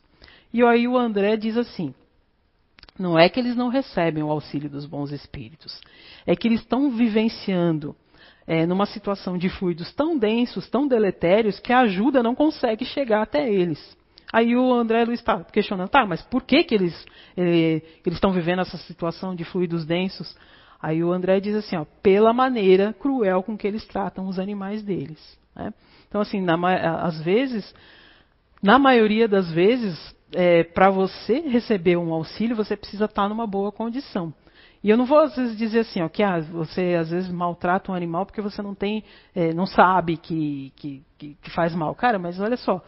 E aí o André diz assim: não é que eles não recebem o auxílio dos bons espíritos, é que eles estão vivenciando é, numa situação de fluidos tão densos, tão deletérios, que a ajuda não consegue chegar até eles. Aí o André Luiz está questionando, tá, mas por que, que eles eh, estão vivendo essa situação de fluidos densos? Aí o André diz assim, ó, pela maneira cruel com que eles tratam os animais deles. Né? Então, assim, na, às vezes, na maioria das vezes, é, para você receber um auxílio, você precisa estar tá numa boa condição. E eu não vou às vezes dizer assim, ó, que ah, você às vezes maltrata um animal porque você não tem, é, não sabe que, que, que, faz mal. Cara, mas olha só,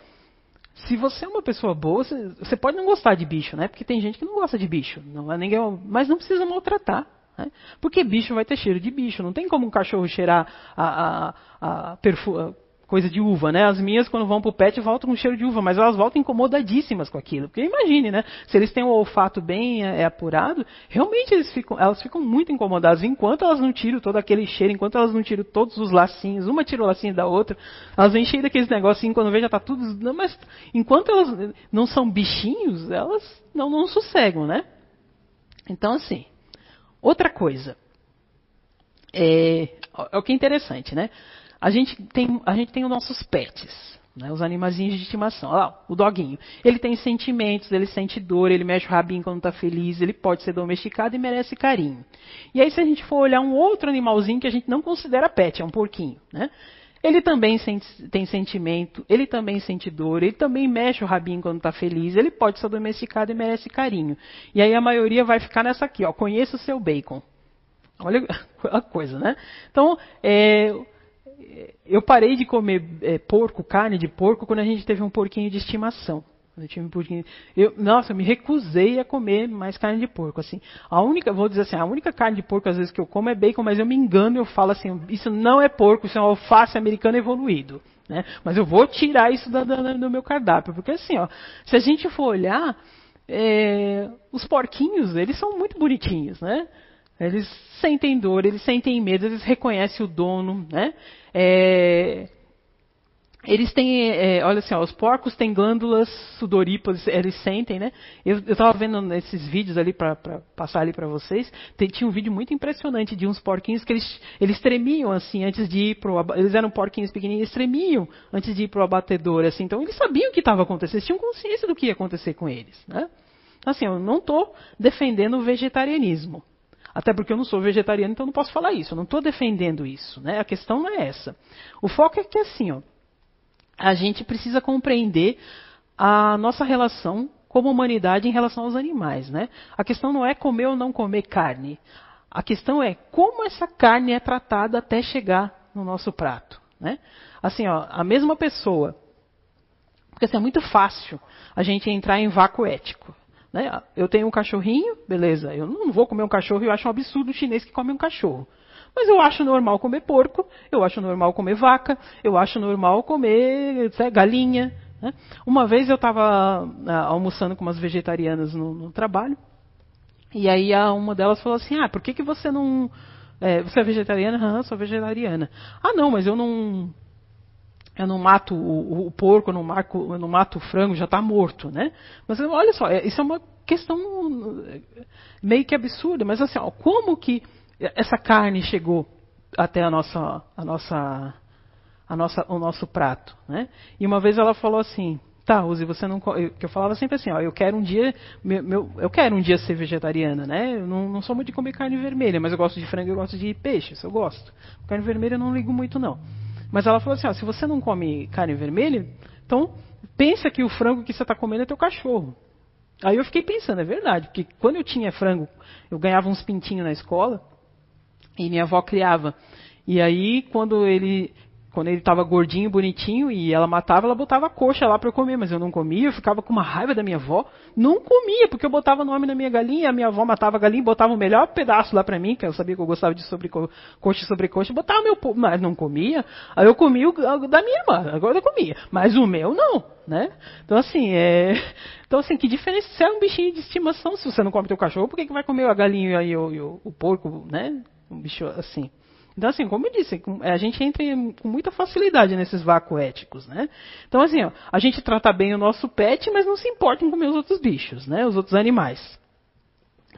se você é uma pessoa boa, você, você, pode não gostar de bicho, né? Porque tem gente que não gosta de bicho, não é ninguém, mas não precisa maltratar. Né? Porque bicho vai ter cheiro de bicho, não tem como um cachorro cheirar a, a, a, perfu coisa de uva, né? As minhas, quando vão pro pet, voltam com cheiro de uva, mas elas voltam incomodadíssimas com aquilo. Porque imagine, né? Se eles têm o olfato bem é, é apurado, realmente ficam, elas ficam muito incomodadas. Enquanto elas não tiram todo aquele cheiro, enquanto elas não tiram todos os lacinhos, uma tira o lacinho da outra, elas vêm cheias daqueles negocinhos, quando vê já tá tudo. Mas enquanto elas não são bichinhos, elas não, não sossegam, né? Então, assim, outra coisa. É, é o que é interessante, né? A gente tem, a gente tem os nossos pets, né, os animaizinhos de estimação. Olha lá, o doguinho. Ele tem sentimentos, ele sente dor, ele mexe o rabinho quando está feliz, ele pode ser domesticado e merece carinho. E aí, se a gente for olhar um outro animalzinho que a gente não considera pet, é um porquinho, né? Ele também tem sentimento, ele também sente dor, ele também mexe o rabinho quando está feliz, ele pode ser domesticado e merece carinho. E aí a maioria vai ficar nessa aqui, ó, conheça o seu bacon. Olha a coisa, né? Então, é, eu parei de comer é, porco, carne de porco, quando a gente teve um porquinho de estimação. Eu tive um porquinho. Eu, nossa, eu me recusei a comer mais carne de porco. Assim, a única, vou dizer assim, a única carne de porco às vezes que eu como é bacon, mas eu me engano, eu falo assim, isso não é porco, isso é um alface americano evoluído. Né? Mas eu vou tirar isso da, da, do meu cardápio, porque assim, ó, se a gente for olhar, é, os porquinhos, eles são muito bonitinhos, né? Eles sentem dor, eles sentem medo, eles reconhecem o dono, né? É, eles têm, é, olha assim, ó, os porcos têm glândulas sudoríparas, eles sentem, né? Eu estava vendo esses vídeos ali para passar ali para vocês. Tem, tinha um vídeo muito impressionante de uns porquinhos que eles, eles tremiam assim antes de ir pro eles eram porquinhos pequenininhos, eles tremiam antes de ir pro abatedor, assim. Então eles sabiam o que estava acontecendo, eles tinham consciência do que ia acontecer com eles, né? Assim, eu não estou defendendo o vegetarianismo. Até porque eu não sou vegetariano, então não posso falar isso. Eu não estou defendendo isso, né? A questão não é essa. O foco é que assim, ó, a gente precisa compreender a nossa relação como humanidade em relação aos animais, né? A questão não é comer ou não comer carne. A questão é como essa carne é tratada até chegar no nosso prato, né? Assim, ó, a mesma pessoa, porque assim, é muito fácil a gente entrar em vácuo ético. Né? Eu tenho um cachorrinho, beleza, eu não vou comer um cachorro, eu acho um absurdo o chinês que come um cachorro. Mas eu acho normal comer porco, eu acho normal comer vaca, eu acho normal comer galinha. Né? Uma vez eu estava ah, almoçando com umas vegetarianas no, no, trabalho, e aí uma delas falou assim: Ah, por que, que você não. É, você é vegetariana? Ah, sou vegetariana. Ah, não, mas eu não. Eu não mato o, o porco, eu não, marco, eu não mato o frango, já está morto, né? Mas olha só, é, isso é uma questão meio que absurda, mas assim, ó, como que essa carne chegou até a nossa, a nossa, a nossa, o nosso prato, né? E uma vez ela falou assim, tá, Uzi, você não, eu, que eu falava sempre assim, ó, eu quero um dia, meu, meu, eu quero um dia ser vegetariana, né? Eu não, não sou muito de comer carne vermelha, mas eu gosto de frango, eu gosto de peixe, isso eu gosto. Carne vermelha eu não ligo muito não. Mas ela falou assim, ó, se você não come carne vermelha, então pensa que o frango que você está comendo é teu cachorro. Aí eu fiquei pensando, é verdade, porque quando eu tinha frango, eu ganhava uns pintinhos na escola, e minha avó criava. E aí, quando ele quando ele estava gordinho, bonitinho, e ela matava, ela botava a coxa lá para eu comer, mas eu não comia, eu ficava com uma raiva da minha avó. Não comia, porque eu botava nome na minha galinha, a minha avó matava a galinha, botava o melhor pedaço lá para mim, que eu sabia que eu gostava de sobreco coxa sobre coxa, botava meu, mas não comia. Aí eu comia o da minha irmã, agora eu comia, mas o meu não, né? Então assim, é, então assim, que diferença se é um bichinho de estimação se você não come teu cachorro, por que, que vai comer a galinha e o, e o, o porco, né? Um bicho assim. Então, assim, como eu disse, a gente entra com muita facilidade nesses vácuos éticos, né? Então, assim, ó, a gente trata bem o nosso pet, mas não se importa em comer os outros bichos, né? Os outros animais.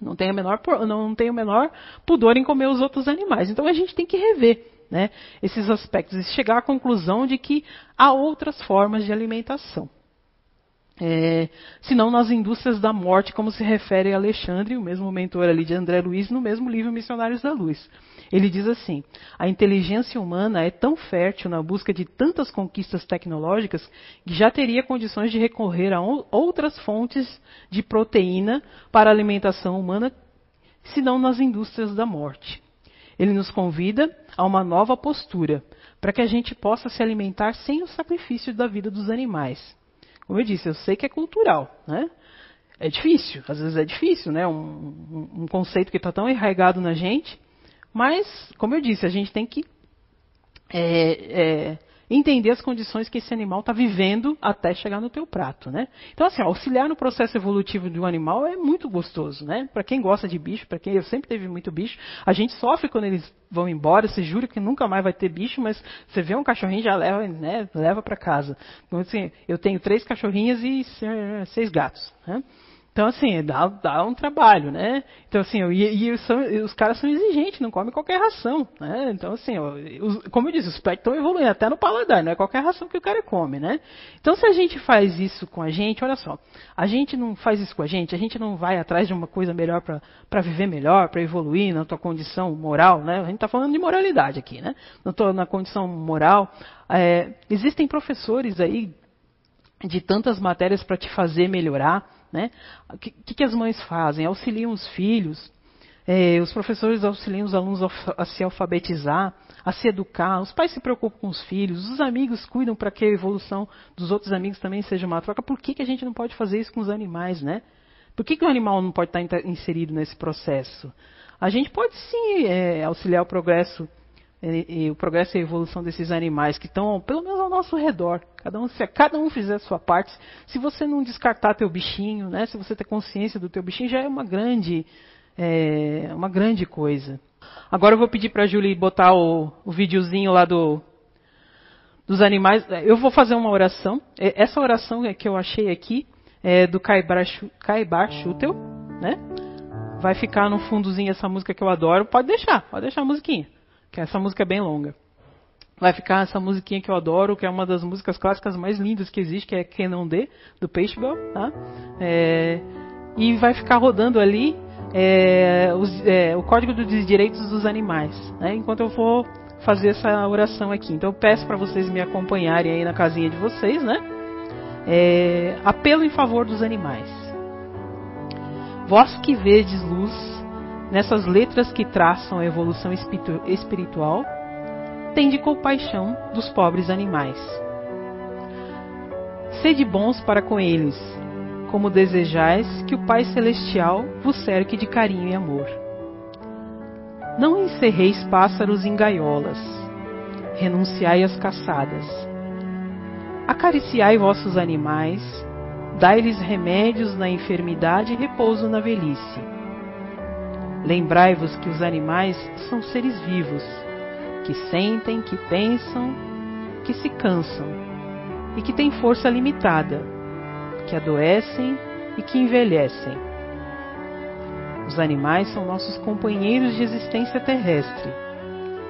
Não tem, a menor, não tem o menor pudor em comer os outros animais. Então, a gente tem que rever né, esses aspectos e chegar à conclusão de que há outras formas de alimentação. É, senão nas indústrias da morte, como se refere Alexandre, o mesmo mentor ali de André Luiz, no mesmo livro Missionários da Luz. Ele diz assim: a inteligência humana é tão fértil na busca de tantas conquistas tecnológicas que já teria condições de recorrer a outras fontes de proteína para a alimentação humana, senão nas indústrias da morte. Ele nos convida a uma nova postura, para que a gente possa se alimentar sem o sacrifício da vida dos animais como eu disse, eu sei que é cultural, né? É difícil, às vezes é difícil, né? Um, um, um conceito que está tão arraigado na gente, mas, como eu disse, a gente tem que é, é, entender as condições que esse animal está vivendo até chegar no teu prato, né? Então, assim, auxiliar no processo evolutivo de um animal é muito gostoso, né? Para quem gosta de bicho, para quem eu sempre teve muito bicho, a gente sofre quando eles vão embora, você jura que nunca mais vai ter bicho, mas você vê um cachorrinho já leva, né? Leva para casa. Então, assim, eu tenho três cachorrinhas e seis gatos, né? Então, assim, dá, dá um trabalho, né? Então, assim, e, e são, os caras são exigentes, não comem qualquer ração, né? Então, assim, os, como eu disse, os pets estão evoluindo até no paladar, não é qualquer ração que o cara come, né? Então, se a gente faz isso com a gente, olha só, a gente não faz isso com a gente, a gente não vai atrás de uma coisa melhor para viver melhor, para evoluir na tua condição moral, né? A gente está falando de moralidade aqui, né? Na, tua, na condição moral. É, existem professores aí de tantas matérias para te fazer melhorar, né? O que, que, as mães fazem? Auxiliam os filhos, é, os professores auxiliam os alunos a, se alfabetizar, a se educar, os pais se preocupam com os filhos, os amigos cuidam para que a evolução dos outros amigos também seja uma troca. Por que, que a gente não pode fazer isso com os animais, né? Por que, que o animal não pode estar inserido nesse processo? A gente pode sim é, auxiliar o progresso e, o progresso e a evolução desses animais que estão, pelo menos ao nosso redor. Cada um, se cada um fizer a sua parte, se você não descartar teu bichinho, né, se você ter consciência do teu bichinho, já é uma grande, é, uma grande coisa. Agora eu vou pedir para a Julie botar o, o videozinho lá do, dos animais. Eu vou fazer uma oração. Essa oração que eu achei aqui é do Kaibar, Kaibar Schutel, né? Vai ficar no fundozinho essa música que eu adoro. Pode deixar, pode deixar a musiquinha que essa música é bem longa. Vai ficar essa musiquinha que eu adoro, que é uma das músicas clássicas mais lindas que existe, que é Quem Não Dê, do Peixebel. Tá? É, e vai ficar rodando ali é, os, é, o Código dos Direitos dos Animais, né? enquanto eu vou fazer essa oração aqui. Então eu peço para vocês me acompanharem aí na casinha de vocês, né? É, apelo em favor dos animais. Vós que vedes luz nessas letras que traçam a evolução espiritual, tende compaixão dos pobres animais. Sede bons para com eles, como desejais que o Pai Celestial vos cerque de carinho e amor. Não encerreis pássaros em gaiolas, renunciai às caçadas. Acariciai vossos animais, dai-lhes remédios na enfermidade e repouso na velhice Lembrai-vos que os animais são seres vivos, que sentem, que pensam, que se cansam e que têm força limitada, que adoecem e que envelhecem. Os animais são nossos companheiros de existência terrestre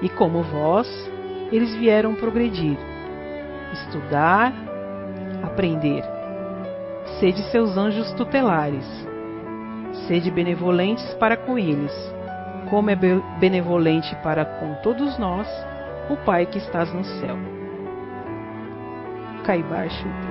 e, como vós, eles vieram progredir, estudar, aprender. Sede seus anjos tutelares Sede benevolentes para com eles, como é benevolente para com todos nós o Pai que estás no céu. Caibar Chuta.